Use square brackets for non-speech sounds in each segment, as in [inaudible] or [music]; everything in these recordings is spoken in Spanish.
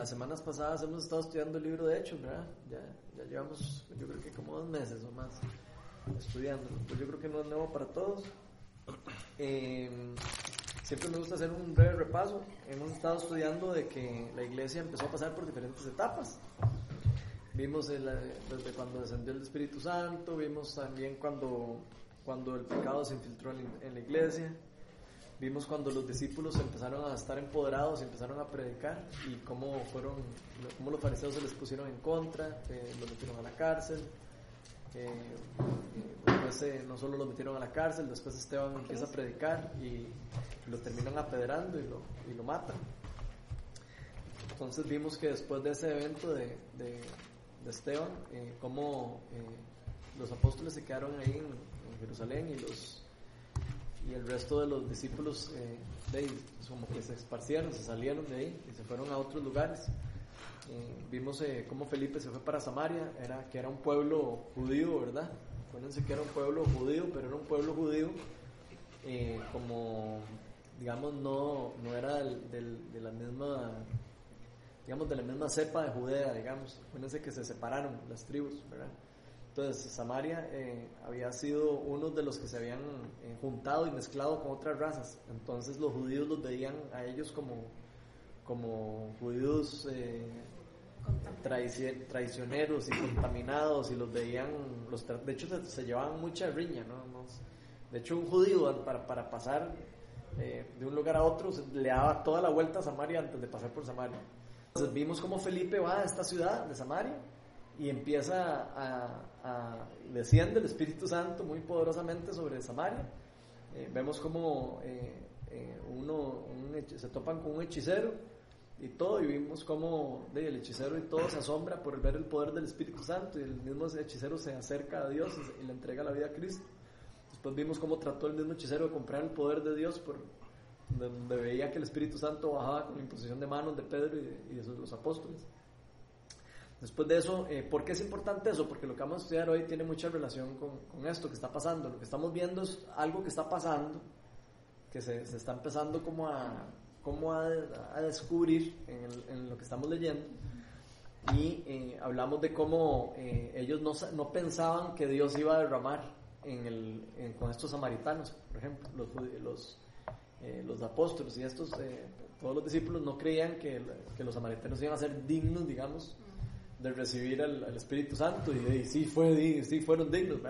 las semanas pasadas hemos estado estudiando el libro de Hechos, ¿verdad? Ya, ya llevamos, yo creo que como dos meses o más estudiando. Pues yo creo que no es nuevo para todos. Eh, [clears throat] siempre me gusta hacer un breve repaso. Hemos estado estudiando de que la iglesia empezó a pasar por diferentes etapas. Vimos desde cuando descendió el Espíritu Santo, vimos también cuando, cuando el pecado se infiltró en, la iglesia, vimos cuando los discípulos empezaron a estar empoderados empezaron a predicar y cómo fueron, cómo los fariseos se les pusieron en contra, eh, los metieron a la cárcel. Eh, después eh, no solo los metieron a la cárcel, después Esteban empieza a predicar y lo terminan apedrando y lo, y lo matan. Entonces vimos que después de ese evento de, de Esteban, eh, cómo eh, los apóstoles se quedaron ahí en, Jerusalén y los y el resto de los discípulos eh, de como que se esparcieron, se salieron de ahí y se fueron a otros lugares. vimos cómo Felipe se fue para Samaria, era, que era un pueblo judío, ¿verdad? Acuérdense que era un pueblo judío, pero era un pueblo judío como, digamos, no, no era de la misma digamos, de la misma cepa de Judea, digamos. Acuérdense que se separaron las tribus, ¿verdad? Entonces, Samaria eh, había sido uno de los que se habían eh, juntado y mezclado con otras razas. Entonces, los judíos los veían a ellos como, como judíos eh, traicioneros y contaminados y los veían, los, de hecho, se, llevaban mucha riña, ¿no? De hecho, un judío para, para pasar de un lugar a otro le daba toda la vuelta a Samaria antes de pasar por Samaria. Entonces vimos cómo Felipe va a esta ciudad de Samaria y empieza a, a desciende el Espíritu Santo muy poderosamente sobre Samaria. Eh, vemos cómo eh, eh, uno se topan con un hechicero y todo, y vimos cómo el hechicero y todo se asombra por ver el poder del Espíritu Santo y el mismo hechicero se acerca a Dios y, le entrega la vida a Cristo. Después vimos cómo trató el mismo hechicero de comprar el poder de Dios por, donde veía que el Espíritu Santo bajaba con la imposición de manos de Pedro y de, los apóstoles. Después de eso, eh, ¿por qué es importante eso? Porque lo que vamos a estudiar hoy tiene mucha relación con, esto que está pasando. Lo que estamos viendo es algo que está pasando, que se, está empezando como a, descubrir en, en, lo que estamos leyendo. Y eh, hablamos de cómo eh, ellos no, no, pensaban que Dios iba a derramar el, con estos samaritanos, por ejemplo, los, los los apóstoles y estos, todos los discípulos no creían que, que, los samaritanos iban a ser dignos, digamos, de recibir al, Espíritu Santo y, sí, fue, sí fueron dignos,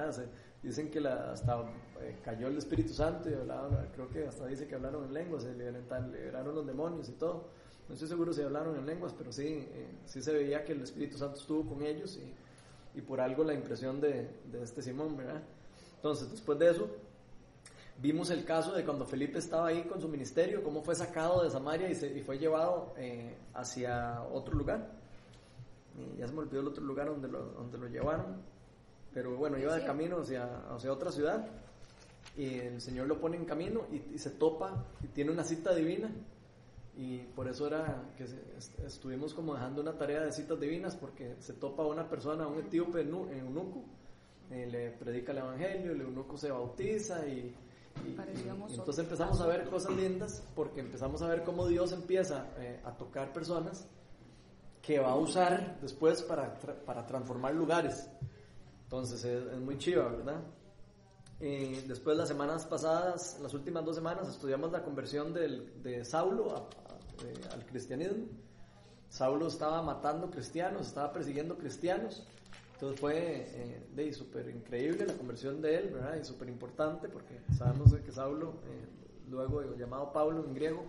dicen que hasta eh, cayó el Espíritu Santo y hablaban, creo que hasta dice que hablaron en lenguas, se liberaron, los demonios y todo. No estoy seguro si hablaron en lenguas, pero sí, sí se veía que el Espíritu Santo estuvo con ellos y, y por algo la impresión de, de este Simón, ¿verdad? Entonces, después de eso, Vimos el caso de cuando Felipe estaba ahí con su ministerio, cómo fue sacado de Samaria y, y fue llevado eh, hacia otro lugar. Ya se me olvidó el otro lugar donde lo, donde lo llevaron, pero bueno, iba de camino hacia, hacia otra ciudad y el Señor lo pone en camino y, se topa y tiene una cita divina. Y por eso era que estuvimos como dejando una tarea de citas divinas porque se topa una persona, un etíope en eunuco, eh, le predica el evangelio, el eunuco se bautiza y y, entonces empezamos a ver cosas lindas porque empezamos a ver cómo Dios empieza eh, a tocar personas que va a usar después para, para transformar lugares. Entonces es, muy chiva, ¿verdad? Y después las semanas pasadas, las últimas dos semanas, estudiamos la conversión del, de Saulo eh, al cristianismo. Saulo estaba matando cristianos, estaba persiguiendo cristianos entonces fue eh, súper increíble la conversión de él, ¿verdad? Y súper importante porque sabemos que Saulo, eh, luego llamado Pablo en griego,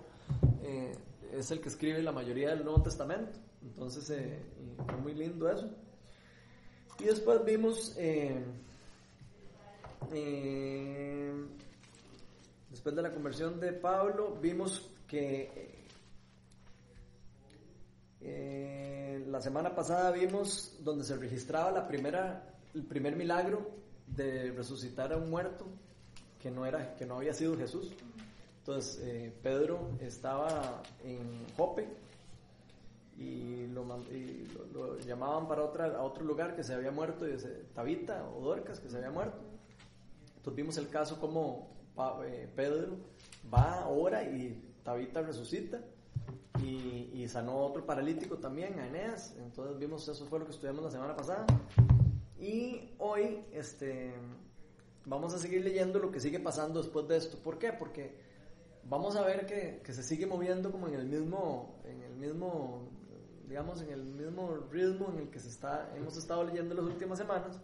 eh, es el que escribe la mayoría del Nuevo Testamento. Entonces eh, fue muy lindo eso. Y después vimos, después de la conversión de Pablo, vimos que eh, la semana pasada vimos donde se registraba la primera, el primer milagro de resucitar a un muerto que no era, que no había sido Jesús. Entonces eh, Pedro estaba en Jope y, lo, lo, llamaban para otra, a otro lugar que se había muerto, y Tabita o Dorcas que se había muerto. Entonces vimos el caso como eh, Pedro va, ahora y Tabita resucita y, sanó otro paralítico también, a Eneas. Entonces vimos, eso fue lo que estudiamos la semana pasada. Y hoy este, vamos a seguir leyendo lo que sigue pasando después de esto. ¿Por qué? Porque vamos a ver que, que se sigue moviendo como en el mismo, en el mismo, digamos, en el mismo ritmo en el que se está, hemos estado leyendo las últimas semanas.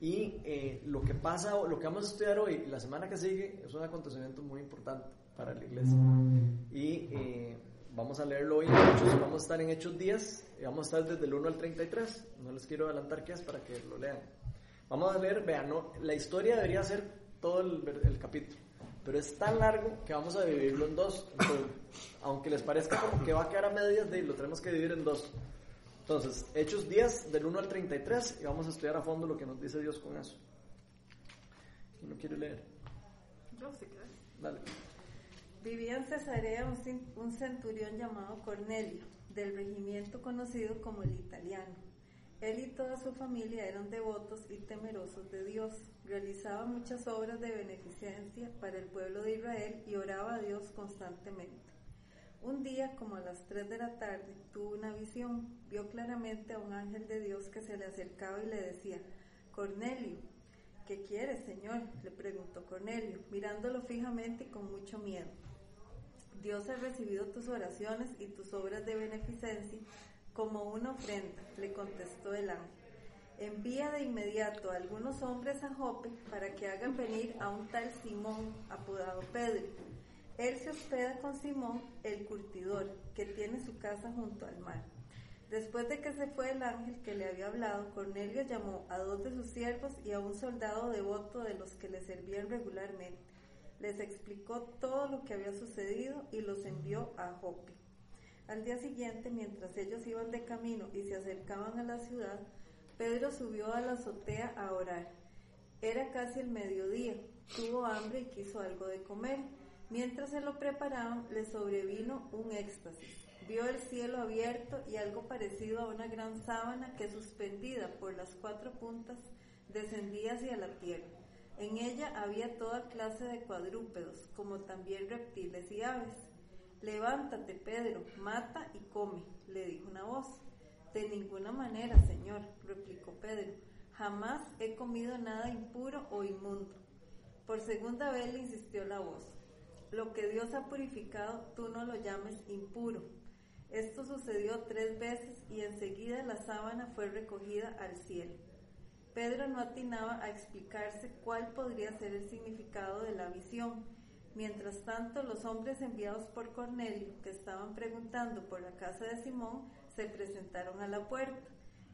Y eh, lo que pasa, lo que vamos a estudiar hoy, la semana que sigue, es un acontecimiento muy importante para la iglesia. Y eh, vamos a leerlo hoy en Hechos, vamos a estar en Hechos 10, y vamos a estar desde el 1 al 33. No les quiero adelantar qué es para que lo lean. Vamos a leer, vean, la historia debería ser todo el, capítulo, pero es tan largo que vamos a dividirlo en dos. [coughs] aunque les parezca como que va a quedar a medias, de, lo tenemos que dividir en dos. Entonces, Hechos 10, del 1 al 33, y vamos a estudiar a fondo lo que nos dice Dios con eso. ¿Quién lo quiere leer? Yo sí Dale. Vivía en Cesarea un, centurión llamado Cornelio, del regimiento conocido como el italiano. Él y toda su familia eran devotos y temerosos de Dios. Realizaba muchas obras de beneficencia para el pueblo de Israel y oraba a Dios constantemente. Un día, como a las 3 de la tarde, tuvo una visión. Vio claramente a un ángel de Dios que se le acercaba y le decía, Cornelio, ¿qué quieres, Señor? le preguntó Cornelio, mirándolo fijamente y con mucho miedo. Dios ha recibido tus oraciones y tus obras de beneficencia como una ofrenda, le contestó el ángel. Envía de inmediato a algunos hombres a Jope para que hagan venir a un tal Simón, apodado Pedro. Él se hospeda con Simón, el curtidor, que tiene su casa junto al mar. Después de que se fue el ángel que le había hablado, Cornelio llamó a dos de sus siervos y a un soldado devoto de los que le servían regularmente les explicó todo lo que había sucedido y los envió a Jope. Al día siguiente, mientras ellos iban de camino y se acercaban a la ciudad, Pedro subió a la azotea a orar. Era casi el mediodía, tuvo hambre y quiso algo de comer. Mientras se lo preparaban, le sobrevino un éxtasis. Vio el cielo abierto y algo parecido a una gran sábana que suspendida por las cuatro puntas descendía hacia la tierra. En ella había toda clase de cuadrúpedos, como también reptiles y aves. Levántate, Pedro, mata y come, le dijo una voz. De ninguna manera, Señor, replicó Pedro, jamás he comido nada impuro o inmundo. Por segunda vez le insistió la voz, lo que Dios ha purificado, tú no lo llames impuro. Esto sucedió tres veces y enseguida la sábana fue recogida al cielo. Pedro no atinaba a explicarse cuál podría ser el significado de la visión. Mientras tanto, los hombres enviados por Cornelio, que estaban preguntando por la casa de Simón, se presentaron a la puerta.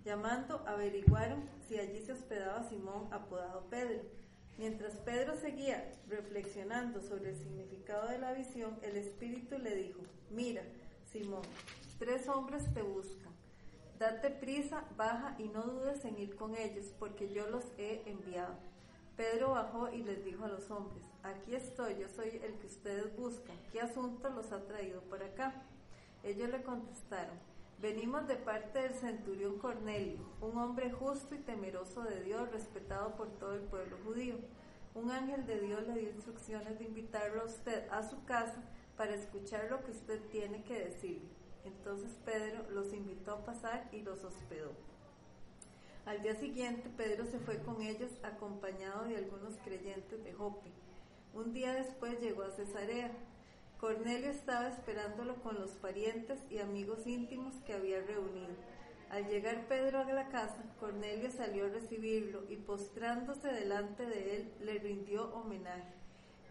Llamando, averiguaron si allí se hospedaba Simón, apodado Pedro. Mientras Pedro seguía reflexionando sobre el significado de la visión, el Espíritu le dijo, mira, Simón, tres hombres te buscan. Date prisa, baja y no dudes en ir con ellos, porque yo los he enviado. Pedro bajó y les dijo a los hombres, aquí estoy, yo soy el que ustedes buscan. ¿Qué asunto los ha traído por acá? Ellos le contestaron, venimos de parte del centurión Cornelio, un hombre justo y temeroso de Dios, respetado por todo el pueblo judío. Un ángel de Dios le dio instrucciones de invitarlo a usted a su casa para escuchar lo que usted tiene que decirle. Entonces Pedro los invitó a pasar y los hospedó. Al día siguiente Pedro se fue con ellos acompañado de algunos creyentes de Jope. Un día después llegó a Cesarea. Cornelio estaba esperándolo con los parientes y amigos íntimos que había reunido. Al llegar Pedro a la casa, Cornelio salió a recibirlo y postrándose delante de él le rindió homenaje.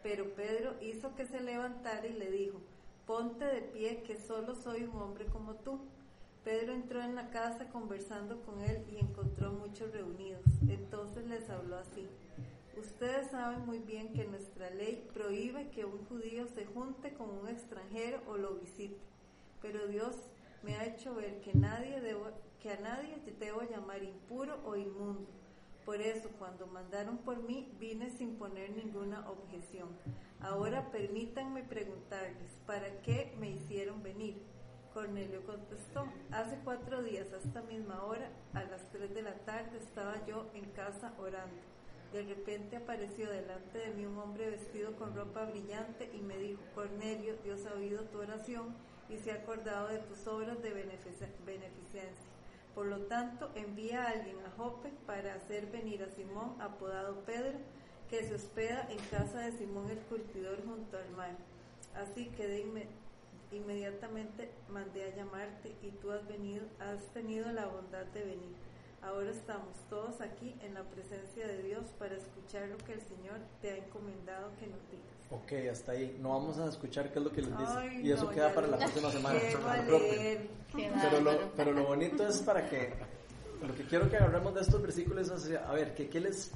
Pero Pedro hizo que se levantara y le dijo, ponte de pie que solo soy un hombre como tú. Pedro entró en la casa conversando con él y encontró muchos reunidos. Entonces les habló así. Ustedes saben muy bien que nuestra ley prohíbe que un judío se junte con un extranjero o lo visite. Pero Dios me ha hecho ver que, nadie debo, que a nadie debo llamar impuro o inmundo. Por eso, cuando mandaron por mí, vine sin poner ninguna objeción. Ahora permítanme preguntarles, ¿para qué me hicieron venir? Cornelio contestó, hace cuatro días a esta misma hora, a las tres de la tarde, estaba yo en casa orando. De repente apareció delante de mí un hombre vestido con ropa brillante y me dijo, Cornelio, Dios ha oído tu oración y se ha acordado de tus obras de beneficencia. Por lo tanto, envía a alguien a Jope para hacer venir a Simón, apodado Pedro, que se hospeda en casa de Simón el cultidor junto al mar. Así que inmediatamente mandé a llamarte y tú has venido, has tenido la bondad de venir. Ahora estamos todos aquí en la presencia de Dios para escuchar lo que el Señor te ha encomendado que nos digas. Ok, hasta ahí. No vamos a escuchar qué es lo que les dice. y eso queda para la próxima semana. [laughs] Pero lo, pero lo bonito es para que, lo que quiero que agarremos de estos versículos es, a ver, ¿qué, qué les,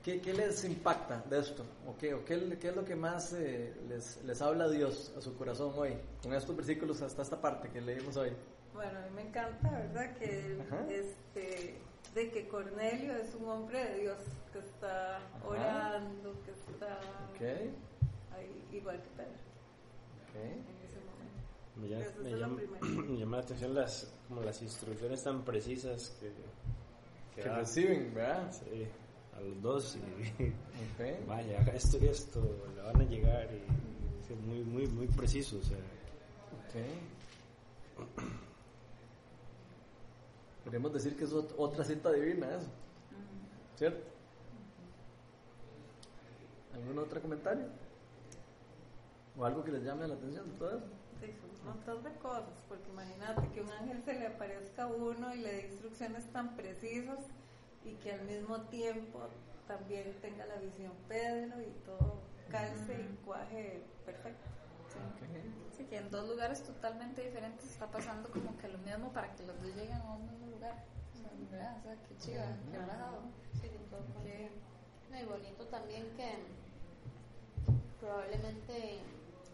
qué, qué, les impacta de esto? ¿O qué, o qué, qué es lo que más eh, les, les habla Dios a su corazón hoy? Con estos versículos hasta esta parte que leímos hoy. Bueno, a mí me encanta, ¿verdad? Que este, de que Cornelio es un hombre de Dios que está orando, que está okay igual que Pedro. En ese momento. Me llama, [clears throat] me, llama, la atención las, como las instrucciones tan precisas que, que, reciben, ¿verdad? Sí, a los dos. Y, [laughs] Vaya, haga esto y esto, le van a llegar. Y, muy, muy, muy preciso. O sea. [clears throat] Podríamos decir que es otra cinta divina, eso. ¿Cierto? ¿Algún otro comentario? ¿O algo que les llame la atención de todo eso? Sí, un montón de cosas, porque imagínate que un ángel se le aparezca a uno y le dé instrucciones tan precisas y que al mismo tiempo también tenga la visión Pedro y todo calce y cuaje perfecto. Sí. que en dos lugares totalmente diferentes está pasando como que lo mismo para que los dos lleguen a un mismo lugar. O sea, o sea qué chiva, qué relajado. Sí, qué... No, y bonito también que probablemente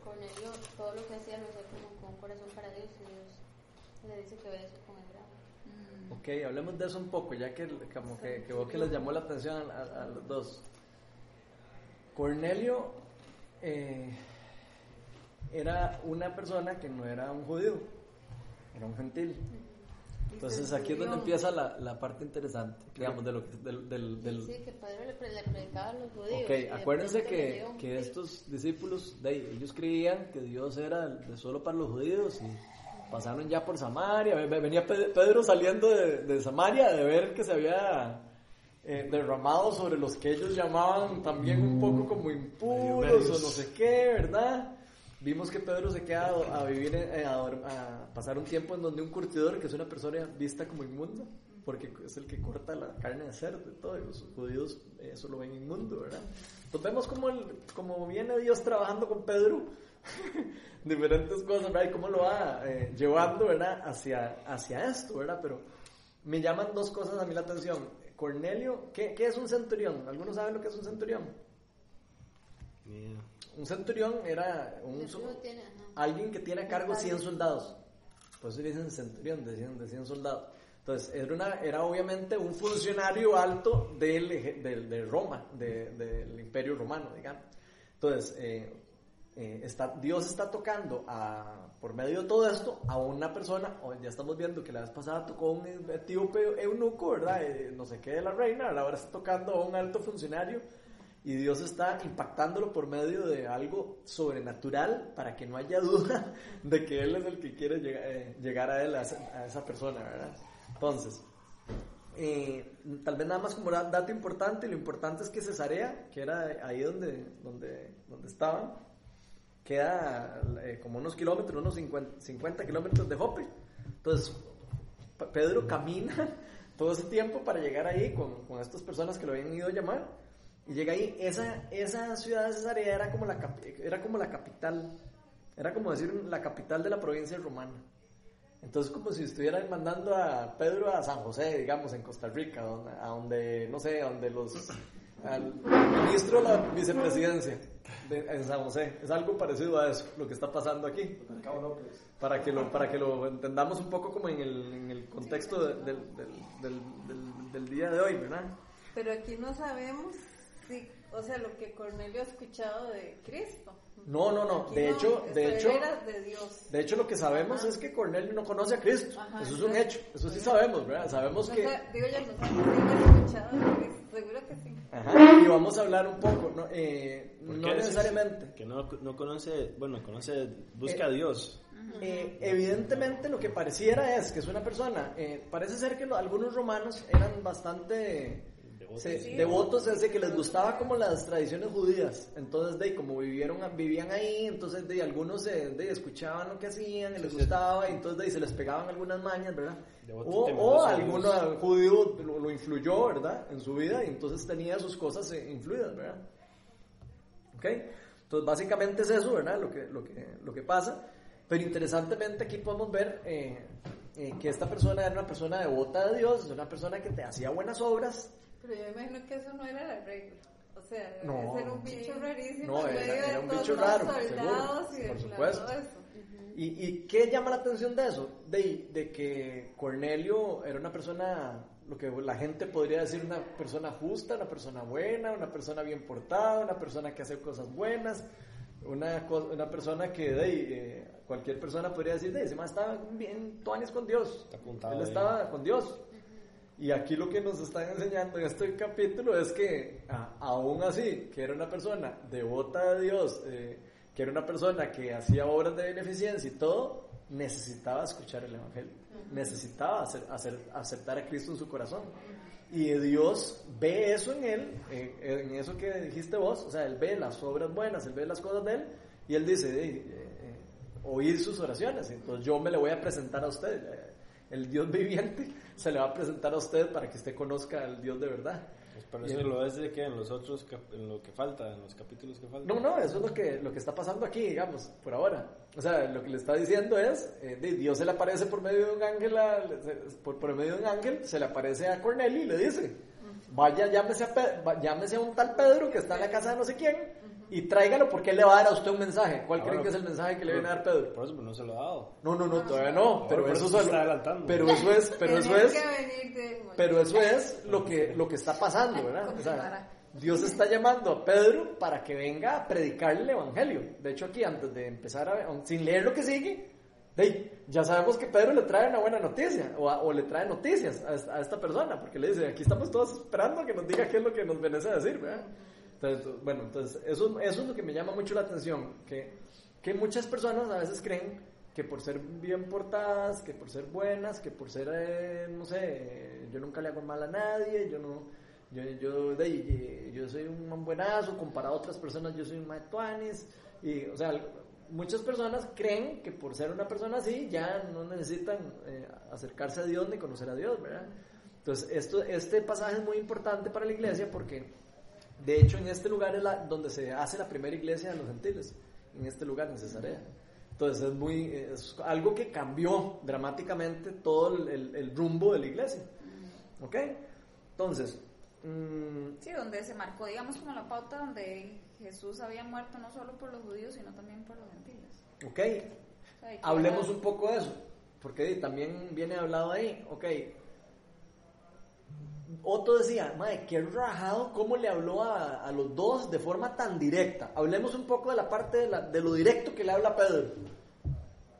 Cornelio todo lo que hacía lo hacía como con un corazón para Dios y Dios le dice que ve eso con el grado. Mm. Ok, hablemos de eso un poco, ya que como que, que vos que les llamó la atención a, los dos. Cornelio eh, era una persona que no era un judío, era un gentil. Entonces aquí es donde empieza la, la parte interesante, digamos, de lo que, del, del, del... Sí, que Pedro le, predicaba a los judíos. Ok, acuérdense que, que estos discípulos, de, ellos creían que Dios era de solo para los judíos y pasaron ya por Samaria. Venía Pedro saliendo de, de Samaria de ver que se había eh, derramado sobre los que ellos llamaban también un poco como impuros o no sé qué, ¿verdad? Vimos que Pedro se queda a, vivir, eh, a, pasar un tiempo en donde un curtidor, que es una persona vista como inmunda, porque es el que corta la carne de cerdo y todo, y los judíos eh, eso lo ven inmundo, ¿verdad? Entonces vemos como, el, como viene Dios trabajando con Pedro, [laughs] diferentes cosas, ¿verdad? Y cómo lo va eh, llevando, ¿verdad? Hacia, hacia esto, ¿verdad? Pero me llaman dos cosas a mí la atención. Cornelio, ¿qué, qué es un centurión? ¿Algunos saben lo que es un centurión? Un centurión era un, alguien que tiene a cargo 100 soldados. Por eso dicen centurión, de 100, de 100 soldados. Entonces, era, una, era obviamente un funcionario alto del, de, Roma, del imperio romano, digamos. Entonces, eh, eh, está, Dios está tocando a, por medio de todo esto a una persona, ya estamos viendo que la vez pasada tocó un etíope eunuco, ¿verdad? Eh, no sé qué de la reina, ahora está tocando a un alto funcionario y Dios está impactándolo por medio de algo sobrenatural para que no haya duda [laughs] de que Él es el que quiere eh, llegar, a Él, a esa, persona, ¿verdad? Entonces, eh, tal vez nada más como dato importante, lo importante es que Cesarea, que era ahí donde, donde, donde estaban, queda eh, como unos kilómetros, unos 50, kilómetros de Jope. Entonces, Pedro camina [laughs] todo ese tiempo para llegar ahí con, con estas personas que lo habían ido a llamar y llega ahí, esa, esa ciudad de Cesarea era como, la, era como la capital, era como decir la capital de la provincia romana. Entonces como si estuvieran mandando a Pedro a San José, digamos, en Costa Rica, a donde, no sé, donde los, al ministro de la vicepresidencia de, en San José. Es algo parecido a eso, lo que está pasando aquí. Para que lo, para que lo entendamos un poco como en el, en el contexto del, del, del día de hoy, ¿verdad? Pero aquí no sabemos Sí, o sea, lo que Cornelio ha escuchado de Cristo. No, no, no. de hecho, de hecho, de, Dios. de hecho, lo que sabemos es que Cornelio no conoce a Cristo. eso es un hecho. Eso sí sabemos, ¿verdad? Sabemos que. digo ya, no sabemos escuchado de Cristo. Seguro que sí. Ajá. Y vamos a hablar un poco, no, eh, no necesariamente. Que no, no conoce, bueno, conoce, busca a Dios. Eh, evidentemente lo que pareciera es que es una persona, eh, parece ser que algunos romanos eran bastante devotos, es de que les gustaba como las tradiciones judías, entonces de como vivieron, vivían ahí, entonces de algunos de, escuchaban lo que hacían, y les gustaba, y entonces de, se les pegaban algunas mañas, ¿verdad? O, o algún judío lo, influyó, ¿verdad? En su vida, y entonces tenía sus cosas eh, influidas, ¿verdad? ¿Ok? Entonces básicamente es eso, ¿verdad? Lo que, lo que, lo que pasa. Pero interesantemente aquí podemos ver eh, eh, que esta persona era una persona devota de Dios, una persona que te hacía buenas obras. Pero yo imagino que eso no era la regla. O sea, no, era un bicho rarísimo. No, era, un bicho raro, seguro, por supuesto. ¿Y, ¿Y, qué llama la atención de eso? De, de que Cornelio era una persona, lo que la gente podría decir, una persona justa, una persona buena, una persona bien portada, una persona que hace cosas buenas, una, una persona que de, eh, cualquier persona podría decir, de, ese más estaba bien toanes con Dios. Él estaba con Dios. Y aquí lo que nos están enseñando en este capítulo es que aún así, que era una persona devota de Dios, eh, que era una persona que hacía obras de beneficencia y todo, necesitaba escuchar el Evangelio, necesitaba hacer, hacer, aceptar a Cristo en su corazón. Y Dios ve eso en él, en, eso que dijiste vos, o sea, Él ve las obras buenas, Él ve las cosas de Él, y Él dice, eh, eh, oír sus oraciones, entonces yo me le voy a presentar a usted, el Dios [laughs] viviente se le va a presentar a usted para que usted conozca al Dios de verdad. Pues pero eso lo es de que en los otros, en lo que falta, en los capítulos que faltan. No, no, eso es lo que, lo que está pasando aquí, digamos, por ahora. O sea, lo que le está diciendo es, eh, Dios se le aparece por medio de un ángel, por, por medio de un ángel, se le aparece a Cornelio y le dice, vaya, llámese a, llámese a un tal Pedro que está en la casa de no sé quién, y tráigalo porque él le va a dar a usted un mensaje. ¿Cuál ah, creen que es el mensaje que le viene a dar Pedro? Por eso no se lo ha dado. No, no, no, todavía no. Pero, eso, eso está adelantando. Pero eso es, [laughs] pero eso es, pero eso es lo que, lo que está pasando, ¿verdad? O sea, Dios está llamando a Pedro para que venga a predicarle el evangelio. De hecho, aquí antes de empezar a sin leer lo que sigue, ya sabemos que Pedro le trae una buena noticia o, le trae noticias a, a, esta persona, porque le dice, aquí estamos todos esperando que nos diga qué es lo que nos merece decir, ¿verdad? Bueno, entonces eso, eso es lo que me llama mucho la atención, que, que muchas personas a veces creen que por ser bien portadas, que por ser buenas, que por ser, eh, no sé, yo nunca le hago mal a nadie, yo no, yo, yo, de, yo soy un buenazo, comparado a otras personas yo soy un maetuanis, y, o sea, muchas personas creen que por ser una persona así ya no necesitan eh, acercarse a Dios ni conocer a Dios, ¿verdad? Entonces, esto, este pasaje es muy importante para la iglesia porque de hecho, en este lugar es la, donde se hace la primera iglesia de los gentiles, en este lugar, en Cesarea. Entonces es, muy, es algo que cambió dramáticamente todo el, el, rumbo de la iglesia. ¿Ok? Entonces... Mmm, sí, donde se marcó, digamos, como la pauta donde Jesús había muerto no solo por los judíos, sino también por los gentiles. Ok. Hablemos un poco de eso, porque también viene hablado ahí. Ok, otro decía, madre, qué rajado cómo le habló a, los dos de forma tan directa. Hablemos un poco de la parte de, lo directo que le habla Pedro.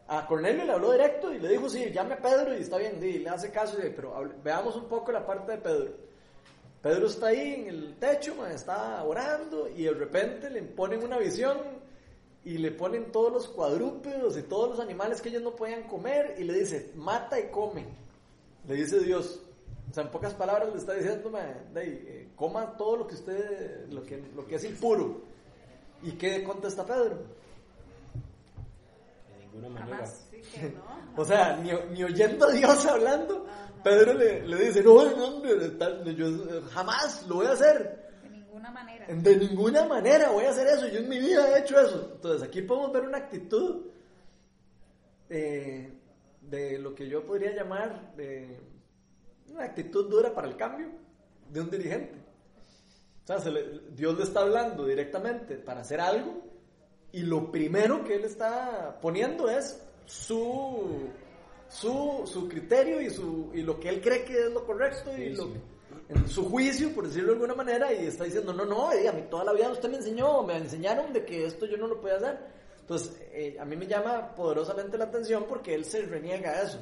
A Cornelio le habló directo y le dijo, sí, llame a Pedro y está bien, le hace caso, pero veamos un poco la parte de Pedro. Pedro está ahí en el techo, está orando y de repente le ponen una visión y le ponen todos los cuadrúpedos y todos los animales que ellos no podían comer y le dice, mata y come. Le dice Dios. O sea, en pocas palabras le está diciendo, eh, coma todo lo que usted, lo que, lo que es impuro. ¿Y qué contesta Pedro? De ninguna manera. [laughs] o sea, ni, ni, oyendo a Dios hablando, Pedro le, le, dice, no, no, yo jamás lo voy a hacer. De ninguna manera. De ninguna manera voy a hacer eso. Yo en mi vida he hecho eso. Entonces aquí podemos ver una actitud eh, de lo que yo podría llamar de una actitud dura para el cambio de un dirigente. O sea, Dios le está hablando directamente para hacer algo y lo primero que él está poniendo es su, su, criterio y, su, y lo que él cree que es lo correcto y lo, en su juicio, por decirlo de alguna manera, y está diciendo, no, no, eh, a mí toda la vida usted me enseñó, me enseñaron de que esto yo no lo podía hacer. Entonces, eh, a mí me llama poderosamente la atención porque él se reniega a eso.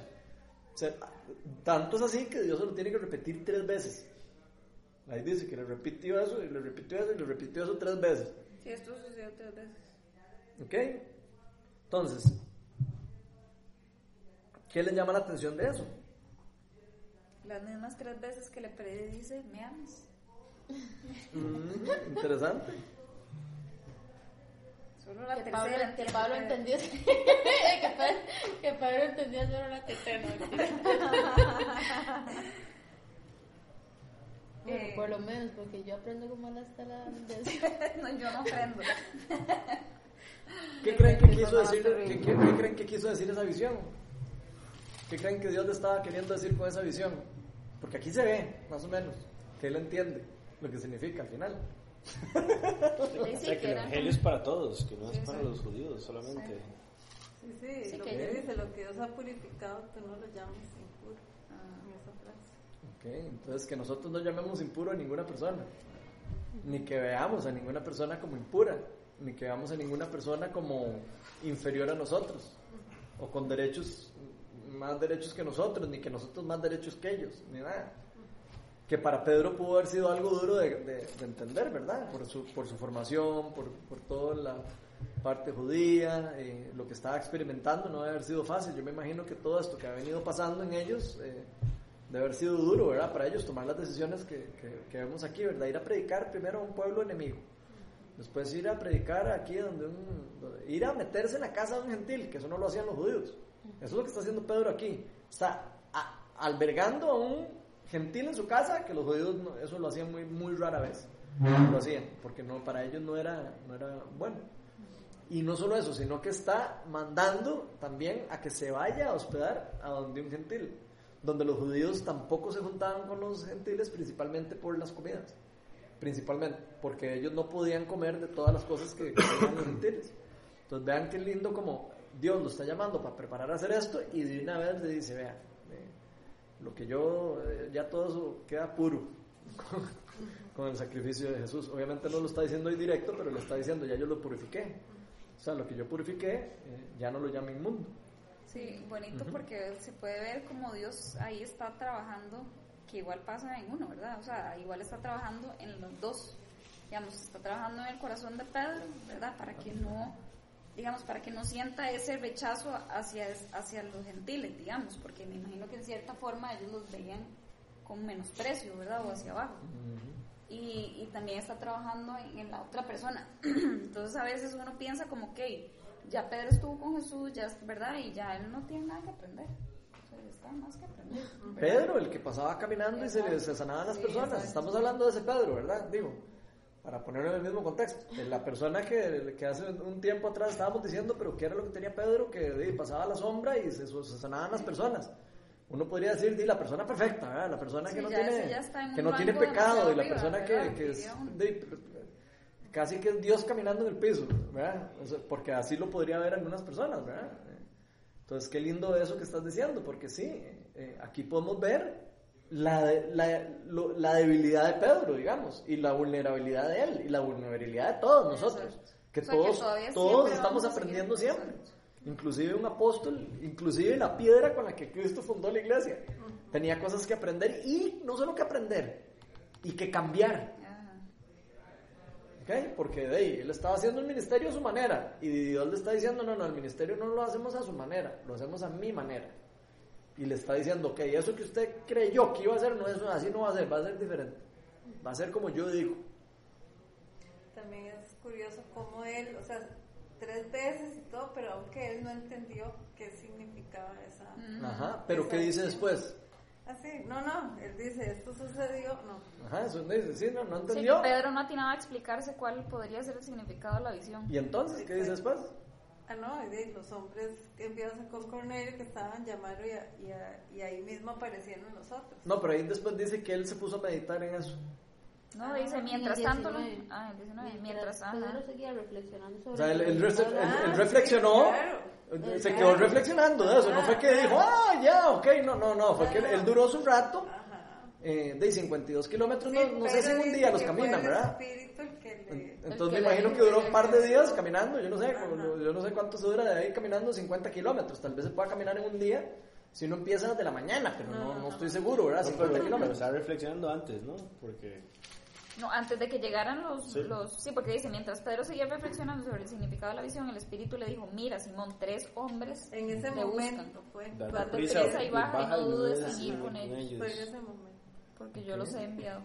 O sea, tanto es así que Dios se lo tiene que repetir tres veces. Ahí dice que le repitió eso y le repitió eso y le repitió eso tres veces. Sí, esto sucedió tres veces. ¿Ok? Entonces, ¿Qué le llama la atención de eso? Las mismas tres veces que le predice, me amas. Mm, interesante. Solo la Que tercera. Pablo, que Pablo que- entendió [laughs] que, Pablo, que Pablo entendió solo la tercera. [laughs] Bueno, Eh. por lo menos, porque yo aprendo como la está la [laughs] no, yo no aprendo. ¿Qué creen que quiso decir, qué, qué- qué creen que quiso decir esa visión? ¿Qué creen que Dios le estaba queriendo decir con esa visión? Porque aquí se ve, más o menos, que él entiende lo que significa al final. Sí, O sea, que el evangelio es para todos, que no es para sí. los judíos solamente. Sí, sí, Sí, lo que- que dice, lo que Dios ha purificado, tú no lo llames impuro. Ah. En esa frase. Ok, Entonces que nosotros no llamemos impuro a ninguna persona, ni que veamos a ninguna persona como impura, ni que veamos a ninguna persona como inferior a nosotros, o con derechos, más derechos que nosotros, ni que nosotros más derechos que ellos, ni nada. Que para Pedro pudo haber sido algo duro de, de- de entender, ¿verdad? Por su, por su formación, por, por toda la parte judía, eh, lo que estaba experimentando no debe haber sido fácil. Yo me imagino que todo esto que ha venido pasando en ellos eh, debe haber sido duro, ¿verdad? Para ellos tomar las decisiones que, que- que vemos aquí, ¿verdad? Ir a predicar primero a un pueblo enemigo. Después ir a predicar aquí donde un... donde- ir a meterse en la casa de un gentil, que eso no lo hacían los judíos. Eso es lo que está haciendo Pedro aquí. Está a- albergando a un gentil en su casa, que los judíos no- eso lo hacían muy, muy rara vez. Lo hacían, porque no, para ellos no era, no era bueno. Y no solo eso, sino que está mandando también a que se vaya a hospedar a donde un gentil, donde los judíos tampoco se juntaban con los gentiles, principalmente por las comidas, principalmente, porque ellos no podían comer de todas las cosas que comían los gentiles. Entonces vean qué lindo como Dios lo está llamando para preparar a hacer esto y de una vez le dice, vea, eh, lo que yo, eh, ya todo eso queda puro con, con el sacrificio de Jesús. Obviamente no lo está diciendo ahí directo, pero lo está diciendo, ya yo lo purifiqué. O sea, lo que yo purifiqué, eh, ya no lo llamo inmundo. Sí, bonito porque se puede ver como Dios ahí está trabajando, que igual pasa en uno, ¿verdad? O sea, igual está trabajando en los dos. Digamos, está trabajando en el corazón de Pedro, ¿verdad? Para que no, digamos, para que no sienta ese rechazo hacia, hacia los gentiles, digamos, porque me imagino que en cierta forma ellos los veían con menosprecio, ¿verdad? O hacia abajo. Y, y también está trabajando en, en la otra persona. [clears throat] Entonces a veces uno piensa como que ya Pedro estuvo con Jesús, ya verdad, y ya él no tiene nada que aprender. Está más que aprender. Pedro, el que pasaba caminando y se, le- se sanaban las Sí, personas. Estamos hablando de ese Pedro, ¿verdad? Digo, para ponerlo en el mismo contexto. De La persona que, que hace un tiempo atrás estábamos diciendo, pero ¿qué era lo que tenía Pedro? Que di, pasaba la sombra y se, se sanaban las personas. Uno podría decir, di, la persona perfecta, ¿verdad? La persona Sí, que no ya tiene, que no tiene pecado y la persona que, que es di, casi que es Dios caminando en el piso, ¿verdad? Porque así lo podría ver algunas personas, ¿verdad? Entonces, qué lindo eso que estás diciendo, porque sí, eh, aquí podemos ver la, de- la, lo- la debilidad de Pedro, digamos, y la vulnerabilidad de él, y la vulnerabilidad de todos nosotros, que O sea, que todos, todos estamos aprendiendo siempre. Inclusive un apóstol, inclusive la piedra con la que Cristo fundó la iglesia, tenía cosas que aprender y no solo que aprender, y que cambiar. Ajá. ¿ok? Porque de ahí, él estaba haciendo el ministerio a su manera y Dios le está diciendo, no, no, el ministerio no lo hacemos a su manera, lo hacemos a mi manera. Y le está diciendo, ok, eso que usted creyó que iba a hacer, no es así no va a ser, va a ser diferente. Va a ser como yo digo. También es curioso cómo él, o sea, tres veces y todo, pero aunque él no entendió qué significaba esa... Mm. Ajá, pero ¿qué dice después? Ah, sí, no, no, él dice, esto sucedió, no. Ajá, eso dice, sí, no, no Sí, entendió. Pedro no atinaba a explicarse cuál podría ser el significado de la visión. Y entonces, ¿qué dice después? Ah, no, y de- los hombres que enviados con Cornelio que estaban llamaron y, a- y, a- y ahí mismo aparecieron los otros. No, pero ahí después dice que él se puso a meditar en eso. No, dice, en mientras el tanto... no- 19. Ah, el 19, mientras... ajá. Pedro seguía reflexionando sobre O sea, él, él él- hablando. él Ah, reflexionó, sí, claro. se quedó reflexionando de eso, no fue que dijo, ah, ya, ok, no, no, no, fue que él, duró su rato, Ajá. Eh, de 52 kilómetros, Sí, no, no sé pero si en un día los caminan, ¿verdad? le- Entonces me imagino que duró un par de días caminando, yo no sé, como- yo no sé cuánto se dura de ahí caminando 50 kilómetros, tal vez se pueda caminar en un día si uno empieza desde la mañana, pero no, no estoy seguro, ¿verdad? No, 50 pero, pero kilómetros. estaba reflexionando antes, ¿no? Porque No, antes de que llegaran los sí. los... sí, porque dice, mientras Pedro seguía reflexionando sobre el significado de la visión, el Espíritu le dijo, mira, Simón, tres hombres En ese te momento buscan. fue. Date Date prisa, prisa y baja y no dudes en sí, ir con ellos, Fue en ese momento. Porque yo los he enviado.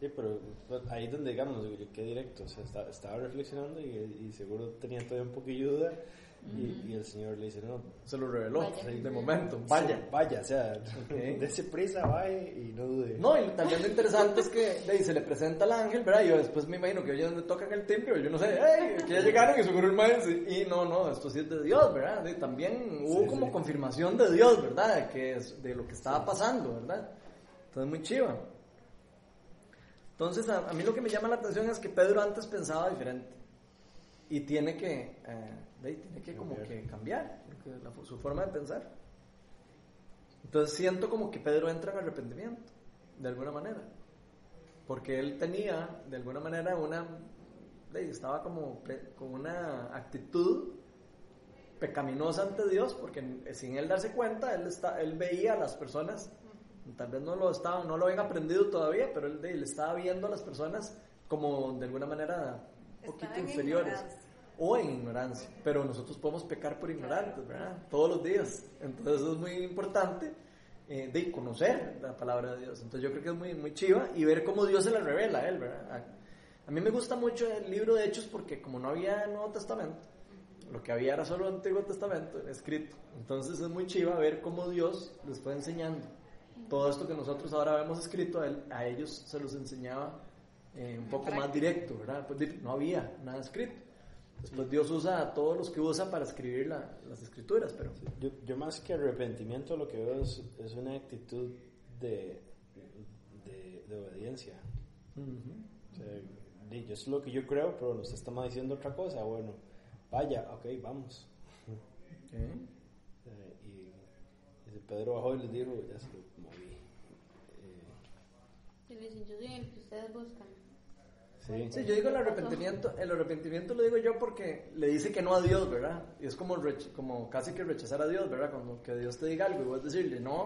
Sí, pero pues, ahí es donde, digamos, quedé directo, o sea, estaba, estaba reflexionando y, y seguro tenía todavía un poquillo de duda y, y el Señor le dice, no, Se lo reveló Vaya. de momento. Vaya. sí, vaya, o sea, [laughs] dése prisa, vaya y no dude. No, y también lo interesante es que ahí se le presenta al ángel, ¿verdad? Y yo después me imagino que ellos donde tocan el timbre, yo no sé, ¡hey! Que ya llegaron y seguro el maestro. Y no, no, esto sí es de Dios, ¿verdad? Y también hubo Sí, como sí. confirmación de Dios, ¿verdad? De, que es, de lo que estaba pasando, ¿verdad? Entonces, muy chiva. Entonces, a, a mí lo que me llama la atención es que Pedro antes pensaba diferente. Y tiene que, eh, de ahí, tiene que como que cambiar porque la- su forma de pensar. Entonces siento como que Pedro entra en arrepentimiento, de alguna manera. Porque él tenía, de alguna manera, una. de- Estaba como con una actitud pecaminosa ante Dios, porque sin él darse cuenta, él, está, él veía a las personas, tal vez no lo, estaba, no lo habían aprendido todavía, pero él, de- él estaba viendo a las personas como de alguna manera poquito inferiores o en ignorancia, pero nosotros podemos pecar por ignorantes, ¿verdad? Todos los días. Entonces es muy importante eh, de conocer la palabra de Dios. Entonces yo creo que es muy, muy chiva y ver cómo Dios se la revela a él, ¿verdad? A, a mí me gusta mucho el libro de Hechos porque como no había Nuevo Testamento, lo que había era solo el Antiguo Testamento escrito. Entonces es muy chiva ver cómo Dios les fue enseñando. Todo esto que nosotros ahora vemos escrito, a, él- a ellos se los enseñaba eh, un poco más directo, ¿verdad? Pues no había nada escrito. Después Dios usa a todos los que usa para escribir la- las escrituras, pero Yo, yo más que arrepentimiento lo que veo es, es una actitud de, de, de obediencia. O sea, yo es lo que yo creo, pero nos estamos diciendo otra cosa. Bueno, vaya, ok, vamos. ¿eh? Eh, y, y Pedro bajó y les dijo, ya se lo moví. Eh, Y le dicen, yo soy el que ustedes buscan. Sí, Sí, yo digo el arrepentimiento, el arrepentimiento lo digo yo porque le dice que no a Dios, ¿verdad? Y es como, como casi que rechazar a Dios, ¿verdad? Como que Dios te diga algo y vos decirle no,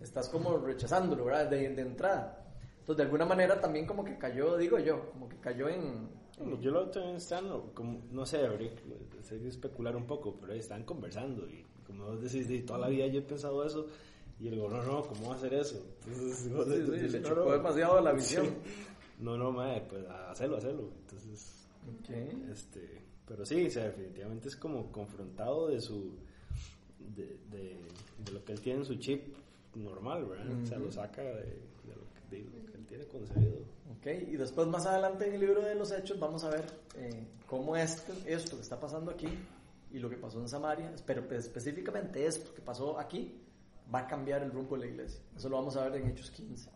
estás como rechazándolo, ¿verdad? De, de entrada. Entonces, de alguna manera también como que cayó, digo yo, como que cayó en... Yo lo también están, como, no sé, habría que especular un poco, pero ahí están conversando y como vos decís, de toda la vida yo he pensado eso y él digo, no, no, ¿cómo va a hacer eso? Entonces, Sí, sí, le "No, chocó no". demasiado la visión. Sí. No, no, madre, pues hacerlo, hacerlo. Entonces, Ok. este, pero sí, o sea, definitivamente es como confrontado de su, de, de, de lo que él tiene en su chip normal, ¿verdad? O sea, lo saca de, de lo, que, de lo que él tiene concebido. Ok, y después más adelante en el libro de los Hechos vamos a ver eh, cómo esto, esto que está pasando aquí y lo que pasó en Samaria, pero pues, específicamente esto que pasó aquí, va a cambiar el rumbo de la iglesia. Eso lo vamos a ver en Hechos 15,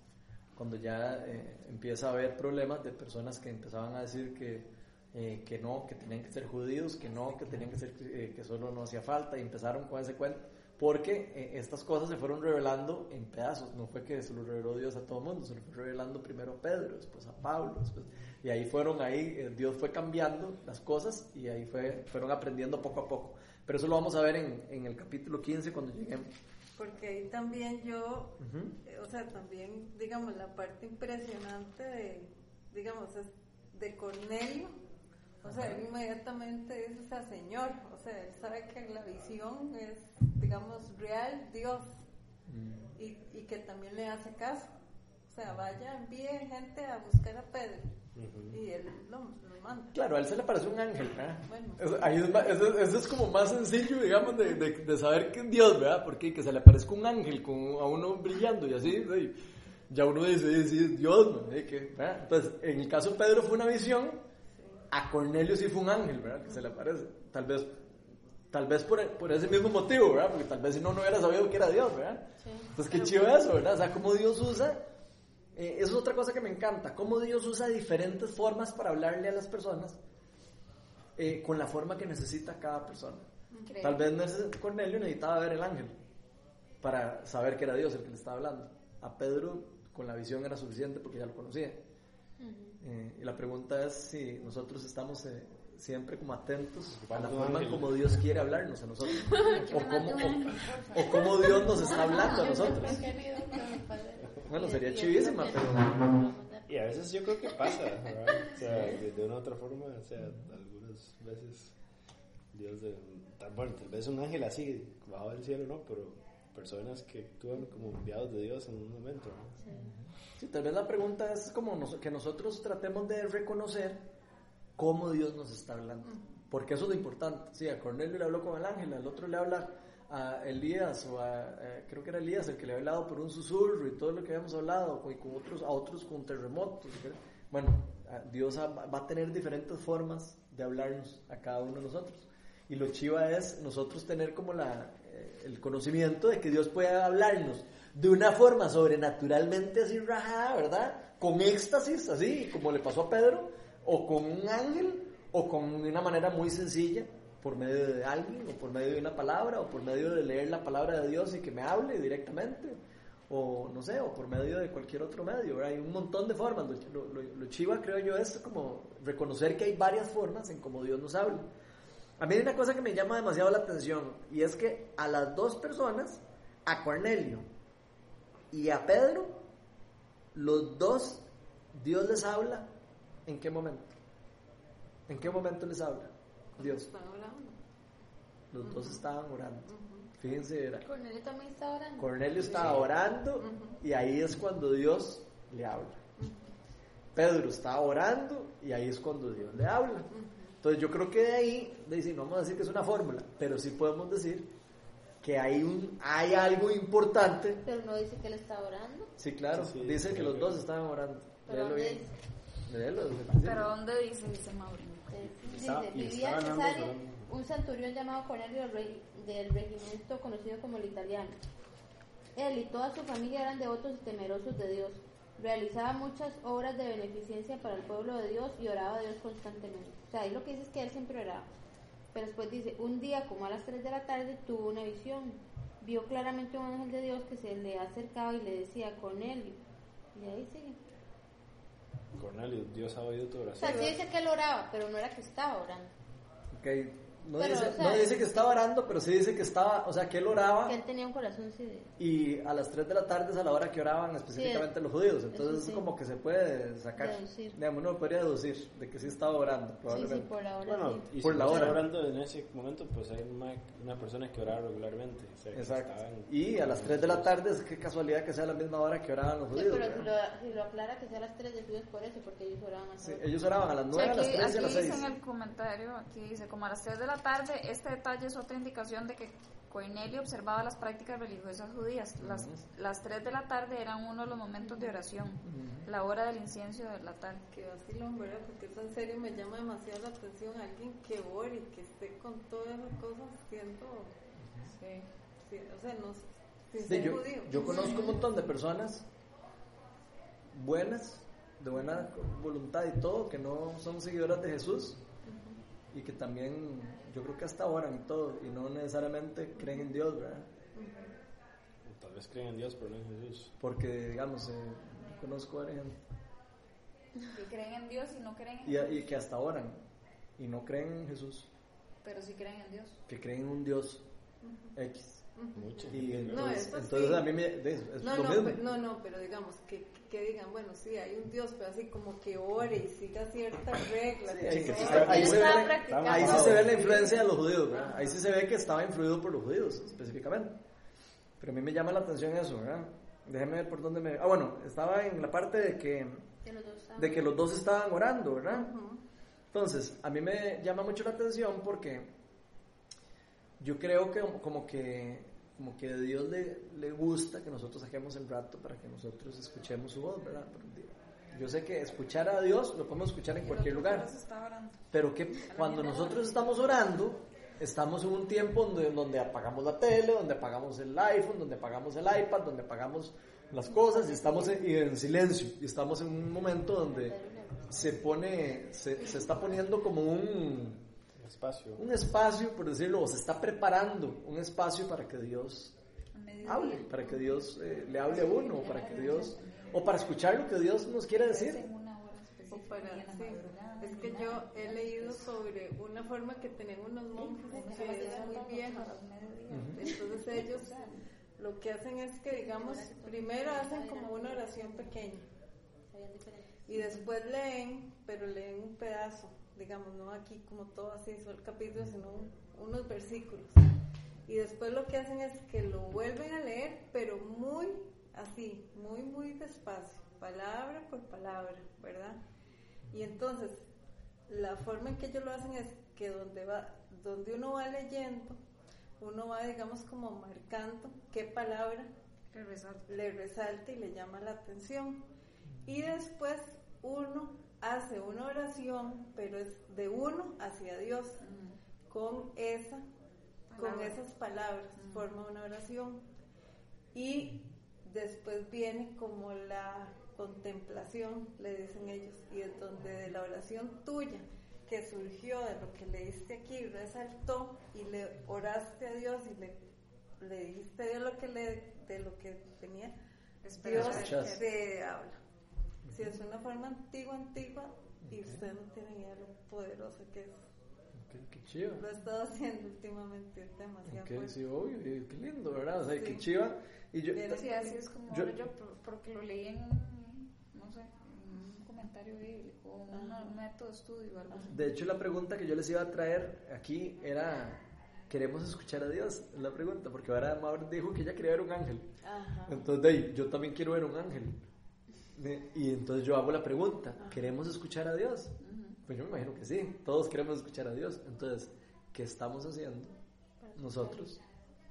cuando ya eh, empieza a haber problemas de personas que empezaban a decir que, eh, que no, que tenían que ser judíos, que no, que tenían que ser, eh, que solo no hacía falta, y empezaron con ese cuento. Porque eh, estas cosas se fueron revelando en pedazos, no fue que se lo reveló Dios a todo el mundo, se lo fue revelando primero a Pedro, después a Pablo, después, y ahí fueron, ahí eh, Dios fue cambiando las cosas y ahí fue, fueron aprendiendo poco a poco. Pero eso lo vamos a ver en, en el capítulo 15 cuando lleguemos. Porque ahí también yo, eh, o sea, también, digamos, la parte impresionante de, digamos, es de Cornelio. O sea, él inmediatamente dice, o sea, Señor, o sea, él sabe que la visión es, digamos, real, Dios, y, y que también le hace caso. O sea, vaya, envíe gente a buscar a Pedro, y él lo, lo manda. Claro, a él se le parece un ángel, ¿verdad? Bueno. Eso, ahí es más- eso- eso es como más sencillo, digamos, de, de- de saber que es Dios, ¿verdad? Porque que se le parezca un ángel con, a uno brillando y así, sí, ya uno dice, sí, sí, es Dios, ¿verdad? Entonces, en el caso de Pedro fue una visión, a Cornelio sí fue un ángel, ¿verdad? Que se le parece. Tal vez, tal vez por, por ese mismo motivo, ¿verdad? Porque tal vez si no, no hubiera sabido que era Dios, ¿verdad? Sí. Entonces, qué chido eso, ¿verdad? O sea, cómo Dios usa, eh, eso es otra cosa que me encanta, cómo Dios usa diferentes formas para hablarle a las personas eh, con la forma que necesita cada persona. Increíble. Tal vez Cornelio necesitaba ver el ángel para saber que era Dios el que le estaba hablando. A Pedro con la visión era suficiente porque ya lo conocía. Eh, y la pregunta es si nosotros estamos eh, siempre como atentos a la forma en ángel. como Dios quiere hablarnos a nosotros. [laughs] O, cómo, o, o cómo Dios nos está hablando a nosotros. Bueno, sería chivísima, pero-. Y a veces yo creo que pasa, ¿verdad? O sea, [laughs] de, de una u otra forma, o sea, algunas veces Dios, de, bueno, tal vez un ángel así, bajado del cielo, ¿no? Pero personas que actúan como enviados de Dios en un momento, ¿no? Sí, tal vez la pregunta es como nos- que nosotros tratemos de reconocer cómo Dios nos está hablando. Porque eso es lo importante. Sí, a Cornelio le habló con el ángel, al otro le habla a Elías, o a, eh, creo que era Elías el que le había hablado por un susurro y todo lo que habíamos hablado, y con otros, a otros con terremotos. ¿verdad? Bueno, Dios va a tener diferentes formas de hablarnos a cada uno de nosotros. Y lo chiva es nosotros tener como la, eh, el conocimiento de que Dios puede hablarnos de una forma sobrenaturalmente así rajada, ¿verdad? Con éxtasis, así como le pasó a Pedro, o con un ángel, o con una manera muy sencilla, por medio de alguien, o por medio de una palabra, o por medio de leer la palabra de Dios y que me hable directamente, o no sé, o por medio de cualquier otro medio, ¿verdad? Hay un montón de formas. Lo, lo- lo chiva, creo yo, es como reconocer que hay varias formas en cómo Dios nos habla. A mí hay una cosa que me llama demasiado la atención, y es que a las dos personas, a Cornelio y a Pedro, los dos, Dios les habla, ¿en qué momento? ¿En qué momento les habla? Dios. Los dos estaban orando. Fíjense, era. Cornelio también está orando. Cornelio estaba orando y ahí es cuando Dios le habla. Pedro estaba orando y ahí es cuando Dios le habla. Entonces yo creo que de ahí, de decir, no vamos a decir que es una fórmula, pero sí podemos decir que hay, un, hay algo importante. Pero no dice que él está orando. Sí, claro, Sí, sí, dice sí, que los sí. dos estaban orando. Pero Léelo ¿dónde bien. dice? Léelo. Pero ¿dónde dice? Dice Maureen. Dice, y vivía en Cesarea un centurión llamado Cornelio del, rey- del regimiento conocido como el italiano. Él y toda su familia eran devotos y temerosos de Dios. Realizaba muchas obras de beneficencia para el pueblo de Dios y oraba a Dios constantemente. O sea, ahí lo que dice es que él siempre oraba. Pero después dice, un día como a las 3 de la tarde tuvo una visión. Vio claramente un ángel de Dios que se le acercaba y le decía, Cornelio. Y ahí sigue. Cornelio, Dios ha oído tu O oración. sea, sí dice que él oraba, pero no era que estaba orando. Ok, No, Pero, dice, o sea, no dice que estaba orando, pero sí dice que estaba, o sea, que él oraba Que él tenía un corazón sí, de- y a las 3 de la tarde es a la hora que oraban específicamente los judíos. Entonces eso sí. es como que se puede sacar, Deducir. digamos, uno podría deducir de que sí estaba orando, Sí, sí, probablemente. por la hora Bueno, sí. y Por si la hora. orando en ese momento, pues hay una, una persona que oraba regularmente. o sea, Exacto. estaban- Y a las 3 de la tarde es que casualidad que sea la misma hora que oraban los Sí, judíos. pero si lo, si lo aclara que sea a las 3 de judíos por eso, porque ellos oraban a Sí, ellos oraban a las Sí, 9, a las aquí, 3 y a aquí las 6. dice en el comentario, aquí dice, como a las 3 de la tarde, este detalle es otra indicación de que Cornelio observaba las prácticas religiosas judías. Las, las 3 de la tarde eran uno de los momentos de oración, la hora del incienso del altar. Que vacilón, ¿verdad? Porque eso en serio me llama demasiado la atención. Alguien que ore y que esté con todas esas cosas, siento. Sí. sí, o sea, no. Sin Sí, ser yo, judío. yo conozco un montón de personas buenas, de buena voluntad y todo, que no son seguidoras de Jesús y que también, yo creo que hasta oran y todo, y no necesariamente creen en Dios, ¿verdad? Tal vez creen en Dios, pero no en Jesús. Porque, digamos, eh, yo conozco a gente Que creen en Dios y no creen en y, y que hasta oran y no creen en Jesús, pero sí creen en Dios. que creen en un Dios X. Mucho. Y entonces, eso entonces sí. a mí me, es, es No, lo no, mismo. pe- no, no, pero digamos que, que digan, bueno, sí, hay un Dios, pero así como que ore y siga ciertas reglas. Sí, ahí, sí se, ahí ve, practicando. ahí sí se ve la influencia de los judíos, ¿verdad? Ahí sí se ve que estaba influido por los judíos, específicamente. Pero a mí me llama la atención eso, ¿verdad? Déjeme ver por dónde me... Ah, bueno, estaba en la parte de que, Que los dos estaban- de que los dos estaban orando, ¿verdad? Entonces, a mí me llama mucho la atención porque yo creo que como que como que a Dios le, le gusta que nosotros saquemos el rato para que nosotros escuchemos su voz, ¿verdad? Yo sé que escuchar a Dios lo podemos escuchar en cualquier lugar. Pero que cuando nosotros estamos orando, estamos en un tiempo donde, donde apagamos la tele, donde apagamos el iPhone, donde apagamos el iPad, donde apagamos las cosas y estamos en, y en silencio. Y estamos en un momento donde se pone, se, se está poniendo como un, Espacio. un espacio, por decirlo, o se está preparando un espacio para que Dios hable, para que Dios eh, le hable a uno, o para que Dios, o para escuchar lo que Dios nos quiere decir. O para, sí. Es que yo he leído sobre una forma que tenían unos monjes que es muy vieja. Entonces ellos lo que hacen es que, digamos, primero hacen como una oración pequeña y después leen, pero leen un pedazo, digamos, no aquí como todo así, solo el capítulo, sino unos versículos. Y después lo que hacen es que lo vuelven a leer, pero muy así, muy, muy despacio, palabra por palabra, ¿verdad? Y entonces, la forma en que ellos lo hacen es que donde, va, donde uno va leyendo, uno va, digamos, como marcando qué palabra Le resalta. le resalta y le llama la atención. Y después uno hace una oración, pero es de uno hacia Dios, con esa, con esas palabras, forma una oración. Y después viene como la contemplación, le dicen ellos, y es donde de la oración tuya, que surgió de lo que leíste aquí, resaltó y le oraste a Dios y le, le dijiste a Dios lo que le, de lo que tenía, Dios te habla. Si es una forma antigua, antigua, y usted no tiene idea lo poderosa que es. Ok, qué chido. Lo he estado haciendo últimamente, es demasiado Ok, fuerte. sí, obvio, y qué lindo, ¿verdad? O sea, qué Sí. chiva. Y yo, Bien. Sí, así es como Yo- yo, por- porque lo leí en un, no sé, en un comentario bíblico, un, método de estudio o algo así. de hecho, la pregunta que yo les iba a traer aquí era, ¿queremos escuchar a Dios? Es la pregunta, porque ahora Maur dijo que ella quería ver un ángel. Ajá. Entonces, de ahí, yo también quiero ver un ángel. Y entonces yo hago la pregunta, ¿queremos escuchar a Dios? Pues yo me imagino que sí, todos queremos escuchar a Dios. Entonces, ¿qué estamos haciendo nosotros